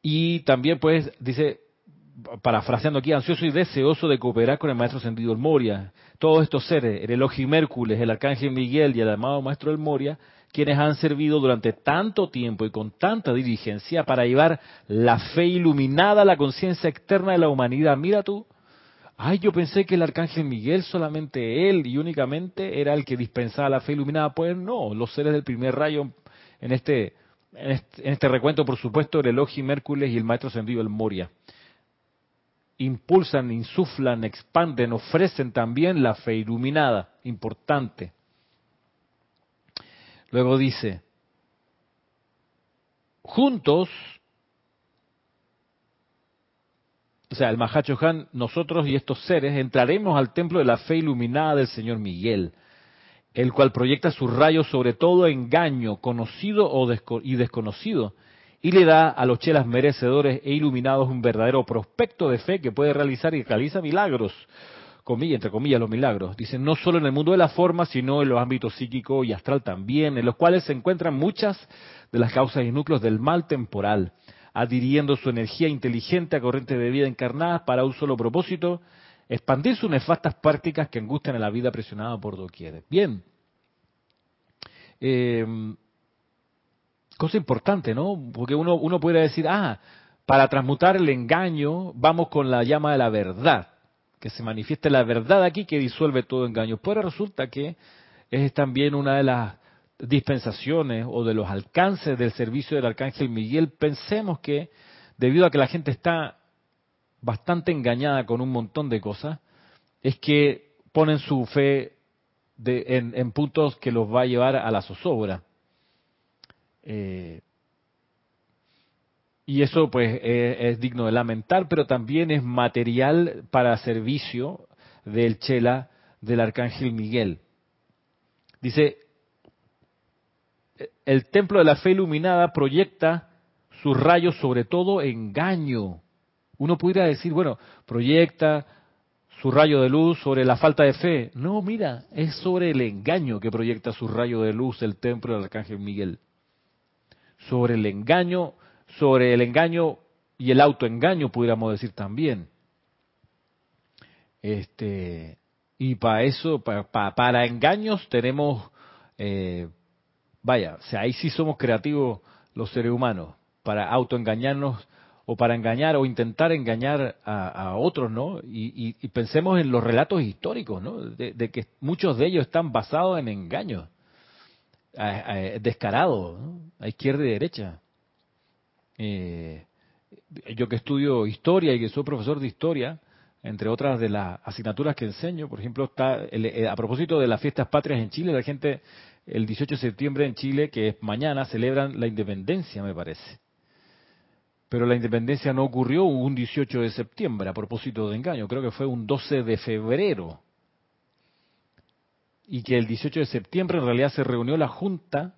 Y también, pues, dice, parafraseando aquí, ansioso y deseoso de cooperar con el maestro sentido del Moria. Todos estos seres, el Elohim Hércules, el Arcángel Miguel y el amado maestro del Moria, quienes han servido durante tanto tiempo y con tanta diligencia para llevar la fe iluminada a la conciencia externa de la humanidad. Mira tú, ay, yo pensé que el arcángel Miguel solamente él y únicamente era el que dispensaba la fe iluminada. Pues no, los seres del primer rayo en este, en este, este recuento, por supuesto, el Elohim Hércules y el maestro ascendido el Moria. Impulsan, insuflan, expanden, ofrecen también la fe iluminada, importante. Luego dice, juntos, o sea, el Mahacho Han, nosotros y estos seres entraremos al templo de la fe iluminada del Señor Miguel, el cual proyecta sus rayos sobre todo engaño, conocido y desconocido, y le da a los chelas merecedores e iluminados un verdadero prospecto de fe que puede realizar y realiza milagros comillas, entre comillas, los milagros. Dicen, no solo en el mundo de la forma, sino en los ámbitos psíquico y astral también, en los cuales se encuentran muchas de las causas y núcleos del mal temporal, adhiriendo su energía inteligente a corrientes de vida encarnadas para un solo propósito, expandir sus nefastas prácticas que angustian a la vida presionada por doquier. Bien. Eh, cosa importante, ¿no? Porque uno, uno puede decir, ah, para transmutar el engaño, vamos con la llama de la verdad que se manifieste la verdad aquí que disuelve todo engaño. Pero resulta que es también una de las dispensaciones o de los alcances del servicio del Arcángel Miguel. Pensemos que debido a que la gente está bastante engañada con un montón de cosas, es que ponen su fe en, puntos que los va a llevar a la zozobra. Eh, y eso pues es, digno de lamentar, pero también es material para servicio del Chela del Arcángel Miguel. Dice, el templo de la fe iluminada proyecta sus rayos sobre todo engaño. Uno pudiera decir, bueno, proyecta su rayo de luz sobre la falta de fe. No, mira, es sobre el engaño que proyecta su rayo de luz el templo del Arcángel Miguel. Sobre el engaño sobre el engaño y el autoengaño, pudiéramos decir también. Este, y para eso, para, para, engaños tenemos, eh, vaya, o sea, ahí sí somos creativos los seres humanos, para autoengañarnos o para engañar o intentar engañar a, otros, ¿no? Y, pensemos en los relatos históricos, ¿no? De, que muchos de ellos están basados en engaños, descarados, ¿no? a izquierda y derecha. Eh, yo que estudio historia y que soy profesor de historia, entre otras de las asignaturas que enseño, por ejemplo, está eh, a propósito de las fiestas patrias en Chile, la gente el 18 de septiembre en Chile, que es mañana, celebran la independencia, me parece. Pero la independencia no ocurrió un 18 de septiembre a propósito de engaño, creo que fue un 12 de febrero. Y que el 18 de septiembre en realidad se reunió la junta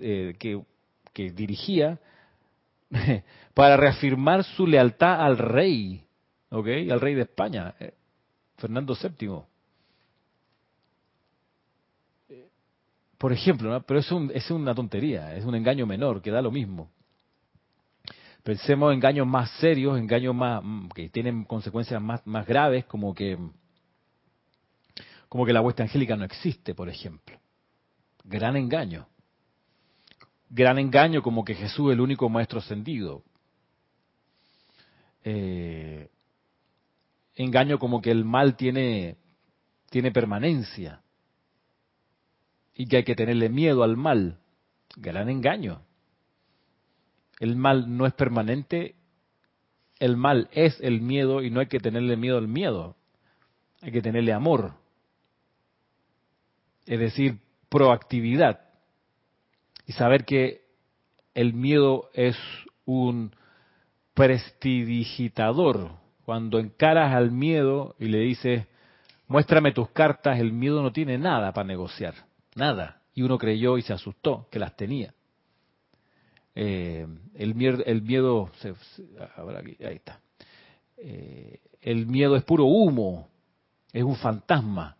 eh, que, dirigía para reafirmar su lealtad al rey ¿ok? Al rey de España, eh, Fernando VII. Por ejemplo, pero es, es una tontería, es un engaño menor, que da lo mismo. Pensemos en engaños más serios, engaños más mm, que tienen consecuencias más graves, como que como que la huesta angélica no existe, por ejemplo. Gran engaño. Gran engaño como que Jesús es el único maestro ascendido. Eh, engaño como que el mal tiene, tiene permanencia y que hay que tenerle miedo al mal. Gran engaño. El mal no es permanente, el mal es el miedo y no hay que tenerle miedo al miedo, hay que tenerle amor. Es decir, proactividad y saber que el miedo es un prestidigitador, cuando encaras al miedo y le dices, muéstrame tus cartas, el miedo no tiene nada para negociar, nada. Y uno creyó y se asustó que las tenía. Eh, el, el miedo, ahí está. Eh, el miedo es puro humo, es un fantasma,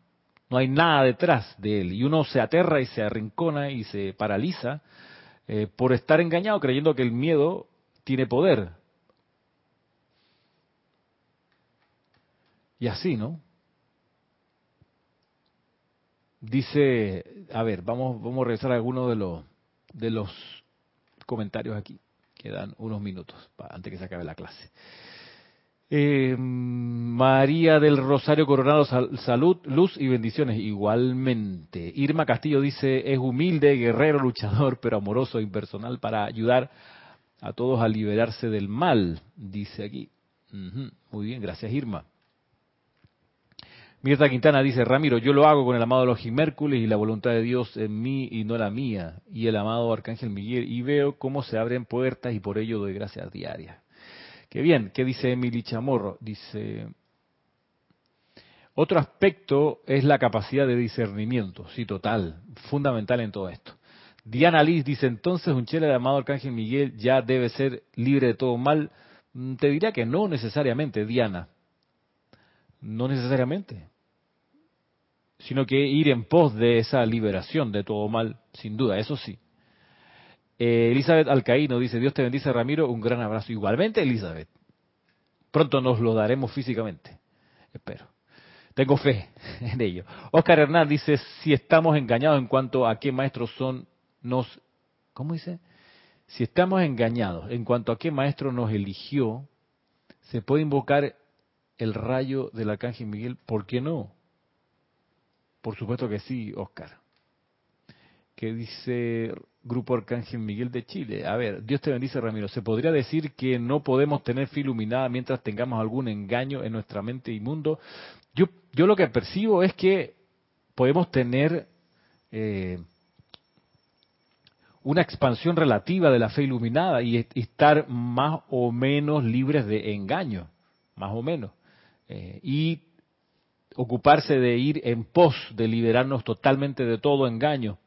no hay nada detrás de él. Y uno se aterra y se arrincona y se paraliza eh, por estar engañado creyendo que el miedo tiene poder. Y así, ¿no? Dice, a ver, vamos, vamos a revisar algunos de los, de los comentarios aquí. Quedan unos minutos antes que se acabe la clase. Eh, María del Rosario Coronado, salud, luz y bendiciones. Igualmente. Irma Castillo dice, es humilde, guerrero, luchador, pero amoroso e impersonal para ayudar a todos a liberarse del mal, dice aquí. Muy bien, gracias Irma. Mirta Quintana dice, Ramiro, yo lo hago con el amado Elohim Mércules y la voluntad de Dios en mí y no la mía, y el amado Arcángel Miguel, y veo cómo se abren puertas y por ello doy gracias diarias. Qué bien, ¿qué dice Emily Chamorro? Dice, otro aspecto es la capacidad de discernimiento, sí, total, fundamental en todo esto. Diana Liz dice, entonces un chela de amado Arcángel Miguel ya debe ser libre de todo mal. Mm, te diría que no necesariamente, Diana. No necesariamente sino que ir en pos de esa liberación de todo mal, sin duda, eso sí. Eh, Elizabeth Alcaíno dice, Dios te bendice Ramiro, un gran abrazo. Igualmente, Elizabeth. Pronto nos lo daremos físicamente, espero. Tengo fe en ello. Oscar Hernán dice, si estamos engañados en cuanto a qué maestros son, nos... ¿Cómo dice? Si estamos engañados en cuanto a qué maestro nos eligió, se puede invocar el rayo del arcángel Miguel, ¿por qué no? Por supuesto que sí, Oscar. ¿Qué dice Grupo Arcángel Miguel de Chile? A ver, Dios te bendice, Ramiro. ¿Se podría decir que no podemos tener fe iluminada mientras tengamos algún engaño en nuestra mente y mundo? Yo, yo lo que percibo es que podemos tener eh, una expansión relativa de la fe iluminada y, estar más o menos libres de engaño, más o menos. Eh, y ocuparse de ir en pos de liberarnos totalmente de todo engaño.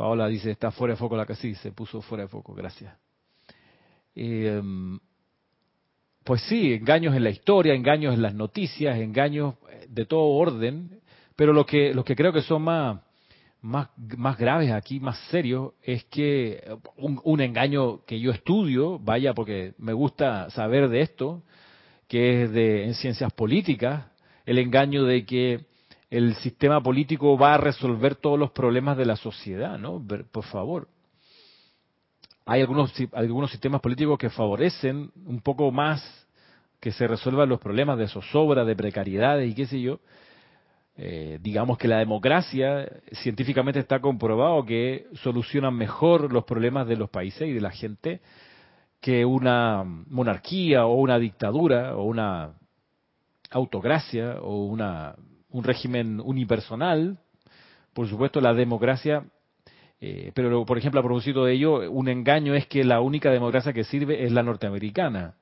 Paola dice, está fuera de foco la que sí, se puso fuera de foco, gracias. Em, pues sí, engaños en la historia, engaños en las noticias, engaños de todo orden, pero lo que, lo que creo que son más, más, más graves aquí, más serios, es que un, un engaño que yo estudio, vaya porque me gusta saber de esto, que es de en ciencias políticas, el engaño de que el sistema político va a resolver todos los problemas de la sociedad, ¿no? Por favor. Hay algunos, algunos sistemas políticos que favorecen un poco más que se resuelvan los problemas de zozobra, de precariedades y qué sé yo. Eh, digamos que la democracia científicamente está comprobado que soluciona mejor los problemas de los países y de la gente que una monarquía o una dictadura o una autocracia o una, un régimen unipersonal. Por supuesto, la democracia, eh, pero por ejemplo, a propósito de ello, un engaño es que la única democracia que sirve es la norteamericana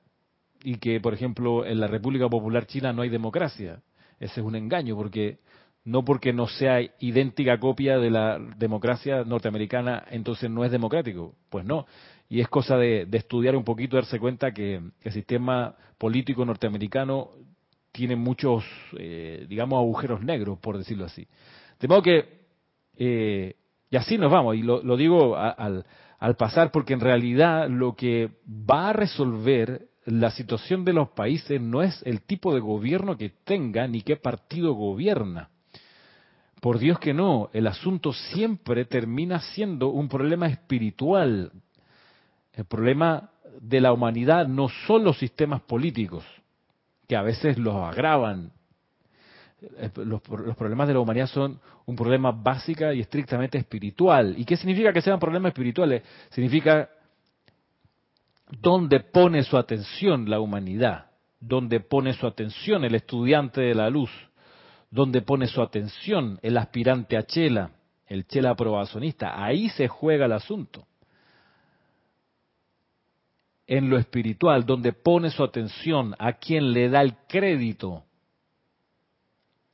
y que, por ejemplo, en la República Popular China no hay democracia. Ese es un engaño, porque no porque no sea idéntica copia de la democracia norteamericana, entonces no es democrático. Pues no. Y es cosa de, estudiar un poquito, darse cuenta que el sistema político norteamericano tiene muchos, eh, digamos, agujeros negros, por decirlo así. De modo que, eh, y así nos vamos, y lo, digo al, al pasar, porque en realidad lo que va a resolver la situación de los países no es el tipo de gobierno que tenga ni qué partido gobierna. Por Dios que no, el asunto siempre termina siendo un problema espiritual. El problema de la humanidad no son los sistemas políticos, que a veces los agravan. Eh, los, problemas de la humanidad son un problema básica y estrictamente espiritual. ¿Y qué significa que sean problemas espirituales? Significa dónde pone su atención la humanidad, dónde pone su atención el estudiante de la luz, donde pone su atención el aspirante a Chela, el Chela aprobacionista. Ahí se juega el asunto. En lo espiritual, donde pone su atención a quien le da el crédito,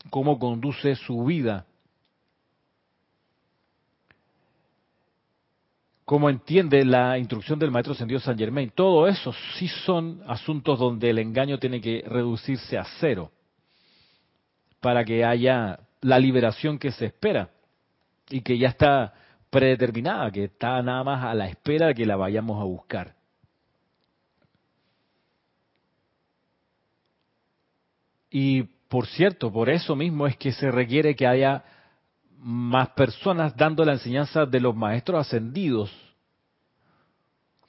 cómo conduce su vida, cómo entiende la instrucción del maestro Sendido San Germain. Todo eso sí son asuntos donde el engaño tiene que reducirse a cero para que haya la liberación que se espera y que ya está predeterminada, que está nada más a la espera de que la vayamos a buscar. Y por cierto, por eso mismo es que se requiere que haya más personas dando la enseñanza de los maestros ascendidos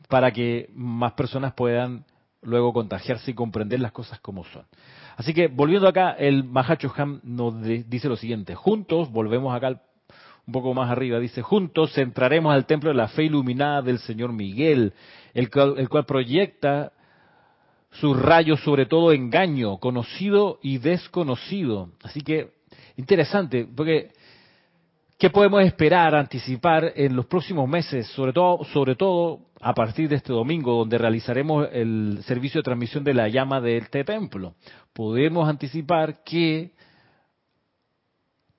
para que más personas puedan luego contagiarse y comprender las cosas como son. Así que volviendo acá, el Mahacho Ham nos dice lo siguiente, juntos, volvemos acá un poco más arriba, dice, juntos entraremos al templo de la fe iluminada del Señor Miguel, el el cual proyecta sus rayos sobre todo engaño, conocido y desconocido. Así que, interesante, porque ¿Qué podemos esperar, anticipar en los próximos meses, sobre todo, sobre todo a partir de este domingo, donde realizaremos el servicio de transmisión de la llama de este templo? Podemos anticipar que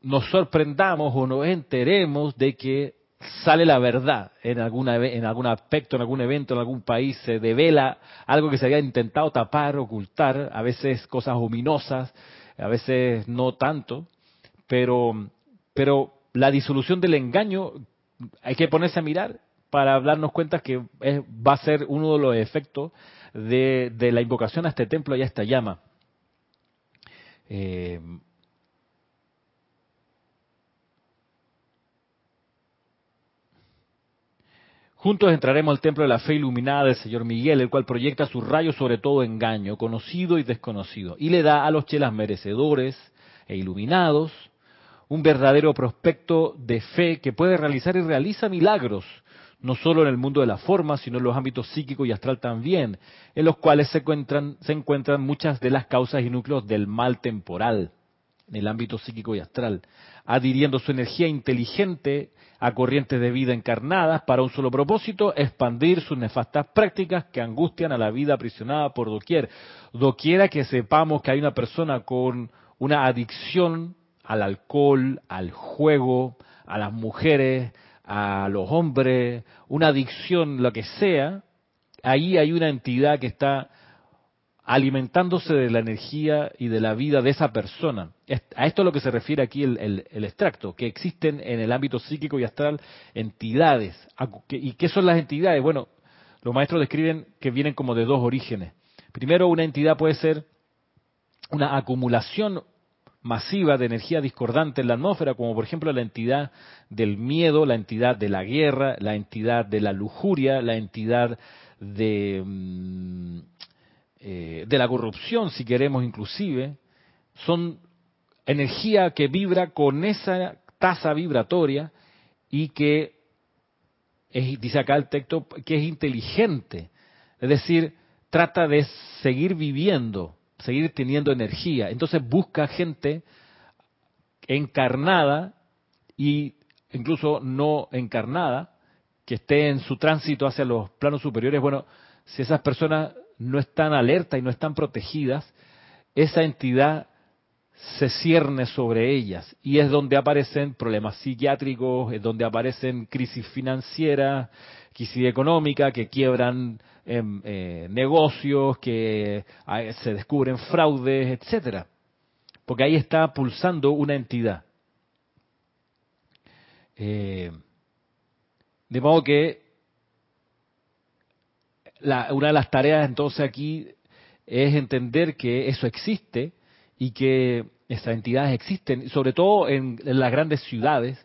nos sorprendamos o nos enteremos de que sale la verdad en, alguna, en algún aspecto, en algún evento, en algún país, se devela algo que se había intentado tapar, ocultar, a veces cosas ominosas, a veces no tanto, pero, pero la disolución del engaño, hay que ponerse a mirar para darnos cuenta que va a ser uno de los efectos de, la invocación a este templo y a esta llama. Eh, Juntos entraremos al templo de la fe iluminada del Señor Miguel, el cual proyecta sus rayos sobre todo engaño, conocido y desconocido, y le da a los chelas merecedores e iluminados un verdadero prospecto de fe que puede realizar y realiza milagros, no solo en el mundo de la forma, sino en los ámbitos psíquico y astral también, en los cuales se encuentran, se encuentran muchas de las causas y núcleos del mal temporal, en el ámbito psíquico y astral, adhiriendo su energía inteligente a corrientes de vida encarnadas para un solo propósito, expandir sus nefastas prácticas que angustian a la vida aprisionada por doquier. Doquiera que sepamos que hay una persona con una adicción al alcohol, al juego, a las mujeres, a los hombres, una adicción, lo que sea, ahí hay una entidad que está alimentándose de la energía y de la vida de esa persona. A esto es lo que se refiere aquí el, extracto, que existen en el ámbito psíquico y astral entidades. ¿Y qué son las entidades? Bueno, los maestros describen que vienen como de dos orígenes. Primero, una entidad puede ser una acumulación masiva de energía discordante en la atmósfera, como por ejemplo la entidad del miedo, la entidad de la guerra, la entidad de la lujuria, la entidad de, mm, eh, de la corrupción, si queremos inclusive, son energía que vibra con esa tasa vibratoria y que, dice acá el texto, que es inteligente. Es decir, trata de seguir viviendo, seguir teniendo energía. Entonces busca gente encarnada y incluso no encarnada que esté en su tránsito hacia los planos superiores. Bueno, si esas personas no están alertas y no están protegidas, esa entidad se cierne sobre ellas y es donde aparecen problemas psiquiátricos, es donde aparecen crisis financieras, crisis económica, que quiebran em, eh, negocios, que se descubren fraudes, etcétera, porque ahí está pulsando una entidad. Eh, de modo que una de las tareas entonces aquí es entender que eso existe y que estas entidades existen, sobre todo en, las grandes ciudades,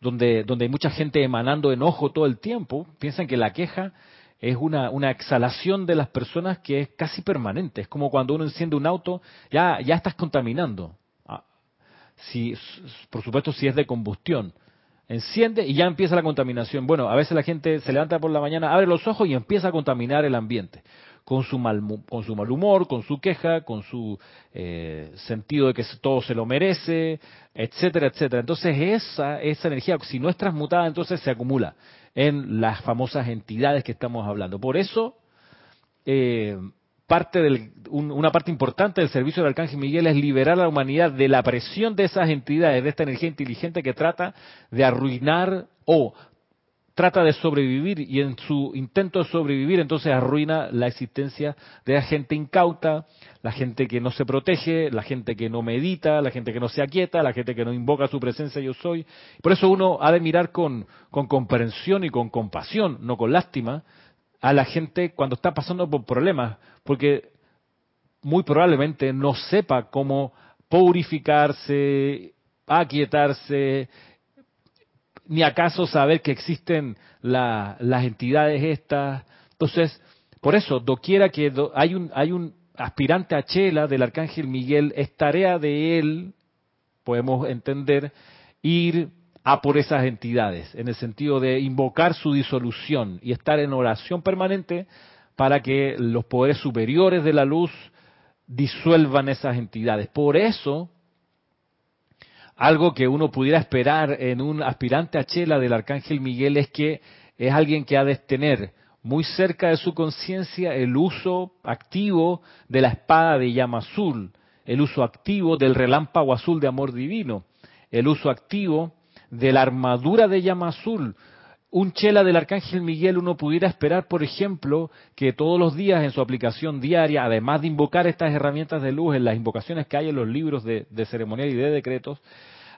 donde, donde hay mucha gente emanando enojo todo el tiempo, piensan que la queja es una, una exhalación de las personas que es casi permanente. Es como cuando uno enciende un auto, ya, ya estás contaminando. Ah, si, por supuesto, si es de combustión. Enciende y ya empieza la contaminación. Bueno, a veces la gente se levanta por la mañana, abre los ojos y empieza a contaminar el ambiente con su mal, con su mal humor, con su queja, con su eh, sentido de que todo se lo merece, etcétera, etcétera. Entonces esa, esa energía, si no es transmutada, entonces se acumula en las famosas entidades que estamos hablando. Por eso, eh, parte del, una parte importante del servicio del Arcángel Miguel es liberar a la humanidad de la presión de esas entidades, de esta energía inteligente que trata de arruinar o trata de sobrevivir y en su intento de sobrevivir entonces arruina la existencia de la gente incauta, la gente que no se protege, la gente que no medita, la gente que no se aquieta, la gente que no invoca su presencia yo soy. Por eso uno ha de mirar con, con comprensión y con compasión, no con lástima, a la gente cuando está pasando por problemas, porque muy probablemente no sepa cómo purificarse, aquietarse, ni acaso saber que existen las entidades estas. Entonces, por eso, doquiera que hay, un, hay un aspirante a Chela del Arcángel Miguel, es tarea de él, podemos entender, ir a por esas entidades, en el sentido de invocar su disolución y estar en oración permanente para que los poderes superiores de la luz disuelvan esas entidades. Por eso, algo que uno pudiera esperar en un aspirante a Chela del Arcángel Miguel es que es alguien que ha de tener muy cerca de su conciencia el uso activo de la espada de llama azul, el uso activo del relámpago azul de amor divino, el uso activo de la armadura de llama azul. Un chela del Arcángel Miguel uno pudiera esperar, por ejemplo, que todos los días en su aplicación diaria, además de invocar estas herramientas de luz en las invocaciones que hay en los libros de, de ceremonial y de decretos,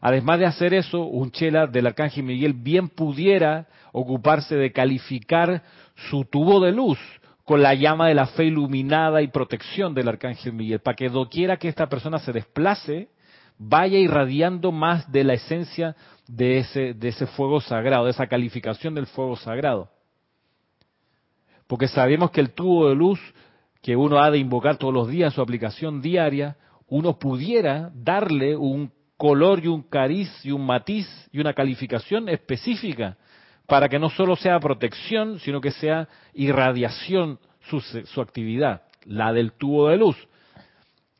Además de hacer eso, un chela del Arcángel Miguel bien pudiera ocuparse de calificar su tubo de luz con la llama de la fe iluminada y protección del Arcángel Miguel, para que doquiera que esta persona se desplace, vaya irradiando más de la esencia de ese, de ese fuego sagrado, de esa calificación del fuego sagrado. Porque sabemos que el tubo de luz que uno ha de invocar todos los días su aplicación diaria, uno pudiera darle un color y un cariz y un matiz y una calificación específica para que no solo sea protección, sino que sea irradiación su, su actividad, la del tubo de luz.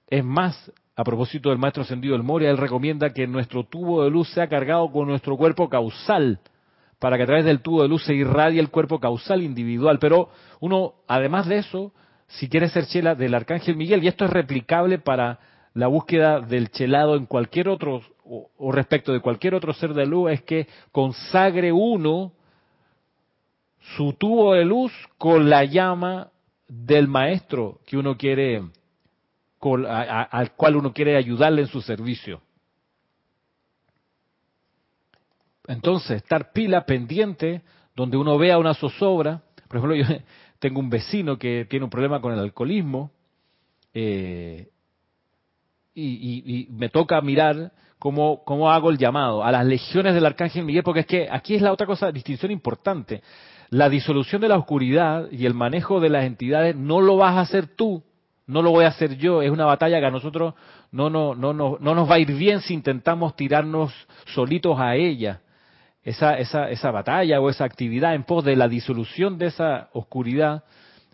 Es más, a propósito del maestro ascendido del Moria, él recomienda que nuestro tubo de luz sea cargado con nuestro cuerpo causal, para que a través del tubo de luz se irradie el cuerpo causal individual. Pero uno, además de eso, si quiere ser chela del Arcángel Miguel, y esto es replicable para la búsqueda del chelado en cualquier otro, o, respecto de cualquier otro ser de luz, es que consagre uno su tubo de luz con la llama del maestro que uno quiere, al cual uno quiere ayudarle en su servicio. Entonces, estar pila pendiente, donde uno vea una zozobra. Por ejemplo, yo tengo un vecino que tiene un problema con el alcoholismo. Eh, y, me toca mirar cómo, cómo hago el llamado a las legiones del Arcángel Miguel, porque es que aquí es la otra cosa, distinción importante. La disolución de la oscuridad y el manejo de las entidades no lo vas a hacer tú, no lo voy a hacer yo, es una batalla que a nosotros no, no, no, no, no nos va a ir bien si intentamos tirarnos solitos a ella. Esa, esa, esa batalla o esa actividad en pos de la disolución de esa oscuridad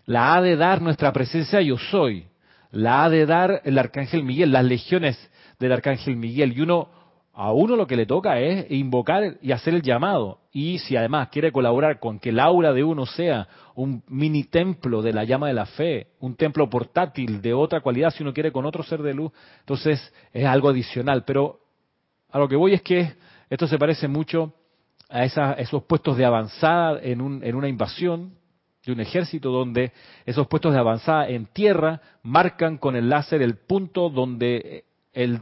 la ha de dar nuestra presencia yo soy, la ha de dar el arcángel Miguel, las legiones del arcángel Miguel. Y uno, a uno lo que le toca es invocar y hacer el llamado. Y si además quiere colaborar con que el aura de uno sea un mini templo de la llama de la fe, un templo portátil de otra cualidad, si uno quiere con otro ser de luz, entonces es algo adicional. Pero a lo que voy es que esto se parece mucho a esos puestos de avanzada en, un, en una invasión de un ejército donde esos puestos de avanzada en tierra marcan con el láser el punto donde el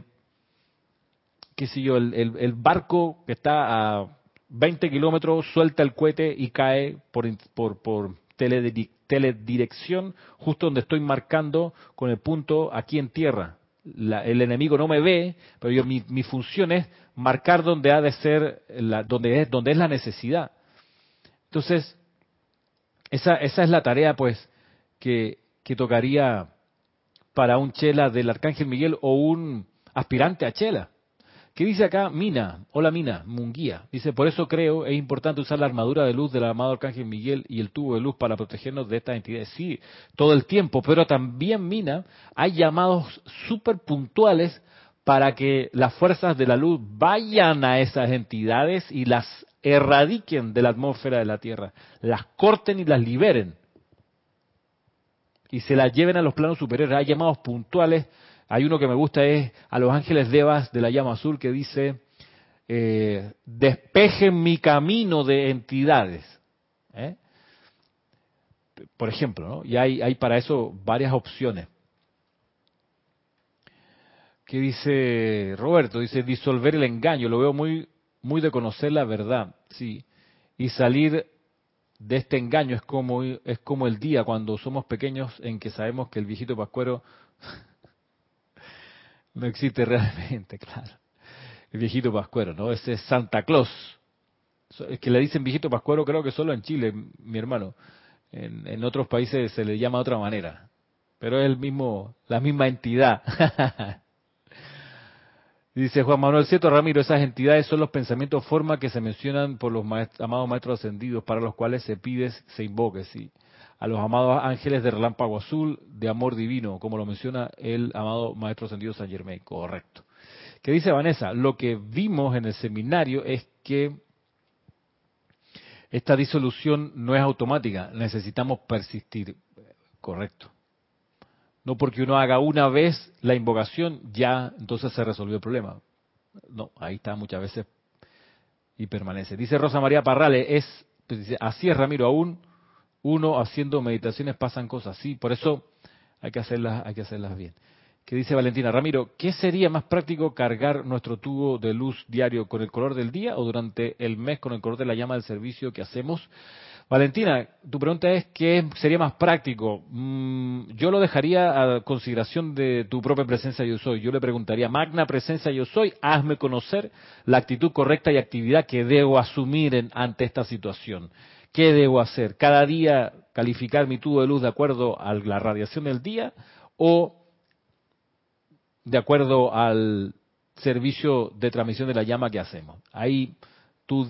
qué sé yo, el, el, barco que está a 20 kilómetros suelta el cohete y cae por, por, por teledirección justo donde estoy marcando con el punto aquí en tierra. el enemigo no me ve, pero yo, mi, mi, función es marcar donde ha de ser, la, donde, es, donde es la necesidad. Entonces, esa, esa es la tarea, pues, que, que tocaría para un chela del Arcángel Miguel o un aspirante a chela. ¿Qué dice acá Mina? Hola Mina, Munguía. Dice, por eso creo es importante usar la armadura de luz del amado Arcángel Miguel y el tubo de luz para protegernos de estas entidades. Sí, todo el tiempo, pero también Mina, hay llamados súper puntuales para que las fuerzas de la luz vayan a esas entidades y las erradiquen de la atmósfera de la Tierra, las corten y las liberen y se las lleven a los planos superiores. Hay llamados puntuales hay uno que me gusta, es a los ángeles devas de la llama azul, que dice, eh, despejen mi camino de entidades. ¿eh? Por ejemplo, y hay, hay para eso varias opciones. ¿Qué dice Roberto? Dice disolver el engaño. Lo veo muy, muy de conocer la verdad, sí. Y salir de este engaño es como, es como el día cuando somos pequeños en que sabemos que el viejito pascuero no existe realmente, claro. El viejito pascuero, ¿no? Ese es Santa Claus. Es que le dicen viejito pascuero creo que solo en Chile, mi hermano. En, en otros países se le llama de otra manera. Pero es el mismo, la misma entidad. Dice Juan Manuel Cieto Ramiro, esas entidades son los pensamientos forma que se mencionan por los amados maestros ascendidos, para los cuales se pide, se invoque, sí a los amados ángeles de relámpago azul, de amor divino, como lo menciona el amado Maestro Ascendido San Germain. Correcto. ¿Qué dice Vanessa? Lo que vimos en el seminario es que esta disolución no es automática, necesitamos persistir. Correcto. No porque uno haga una vez la invocación, ya entonces se resolvió el problema. No, ahí está muchas veces y permanece. Dice Rosa María Parrales, es, así es Ramiro, aún uno haciendo meditaciones pasan cosas, sí, por eso hay que hacerlas, hay que hacerlas bien. ¿Qué dice Valentina? Ramiro, ¿qué sería más práctico cargar nuestro tubo de luz diario con el color del día o durante el mes con el color de la llama del servicio que hacemos? Valentina, tu pregunta es ¿qué sería más práctico? Mm, yo lo dejaría a consideración de tu propia presencia yo soy. Yo le preguntaría, magna presencia yo soy, hazme conocer la actitud correcta y actividad que debo asumir ante esta situación. ¿Qué debo hacer? ¿Cada día calificar mi tubo de luz de acuerdo a la radiación del día o de acuerdo al servicio de transmisión de la llama que hacemos? Ahí tú,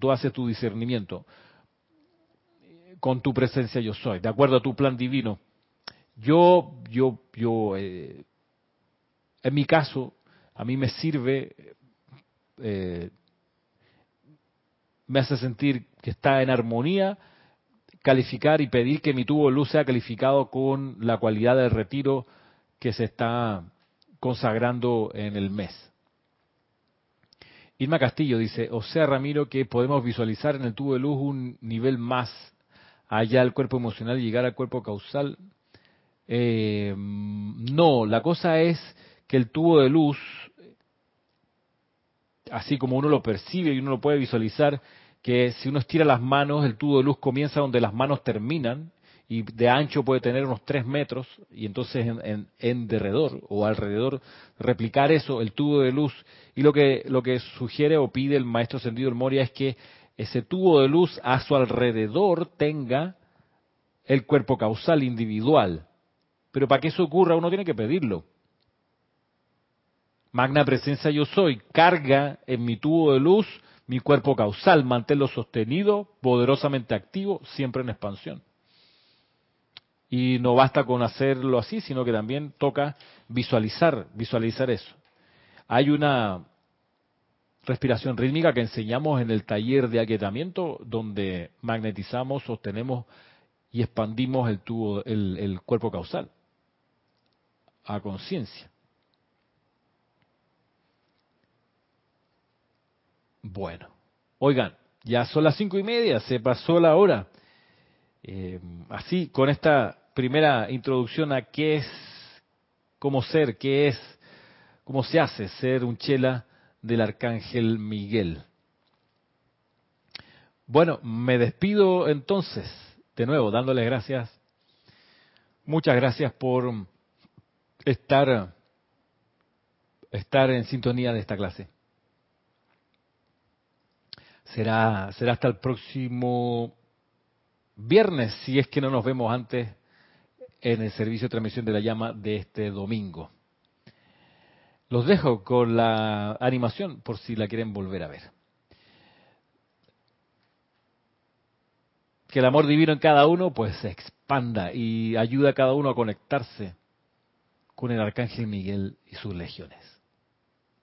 tú, haces tu discernimiento con tu presencia yo soy, de acuerdo a tu plan divino. Yo, yo, yo, eh, en mi caso, a mí me sirve eh, me hace sentir que está en armonía, calificar y pedir que mi tubo de luz sea calificado con la cualidad del retiro que se está consagrando en el mes. Irma Castillo dice, o sea Ramiro, que podemos visualizar en el tubo de luz un nivel más allá del cuerpo emocional y llegar al cuerpo causal. Eh, no, la cosa es que el tubo de luz así como uno lo percibe y uno lo puede visualizar, que si uno estira las manos, el tubo de luz comienza donde las manos terminan y de ancho puede tener unos tres metros y entonces en, en, derredor o alrededor replicar eso, el tubo de luz. Y lo que, lo que sugiere o pide el maestro Sendido del Moria es que ese tubo de luz a su alrededor tenga el cuerpo causal individual. Pero para que eso ocurra uno tiene que pedirlo. Magna presencia yo soy, carga en mi tubo de luz mi cuerpo causal, manténlo sostenido, poderosamente activo, siempre en expansión. Y no basta con hacerlo así, sino que también toca visualizar, visualizar eso. Hay una respiración rítmica que enseñamos en el taller de aquietamiento, donde magnetizamos, sostenemos y expandimos el tubo, el, el cuerpo causal a conciencia. Bueno, oigan, ya son las cinco y media, se pasó la hora. Eh, así, con esta primera introducción a qué es, cómo ser, qué es, cómo se hace ser un chela del arcángel Miguel. Bueno, me despido entonces, de nuevo, dándoles gracias. Muchas gracias por estar, estar en sintonía de esta clase. Será, será hasta el próximo viernes, si es que no nos vemos antes en el servicio de transmisión de la llama de este domingo. Los dejo con la animación por si la quieren volver a ver. Que el amor divino en cada uno pues se expanda y ayuda a cada uno a conectarse con el Arcángel Miguel y sus legiones.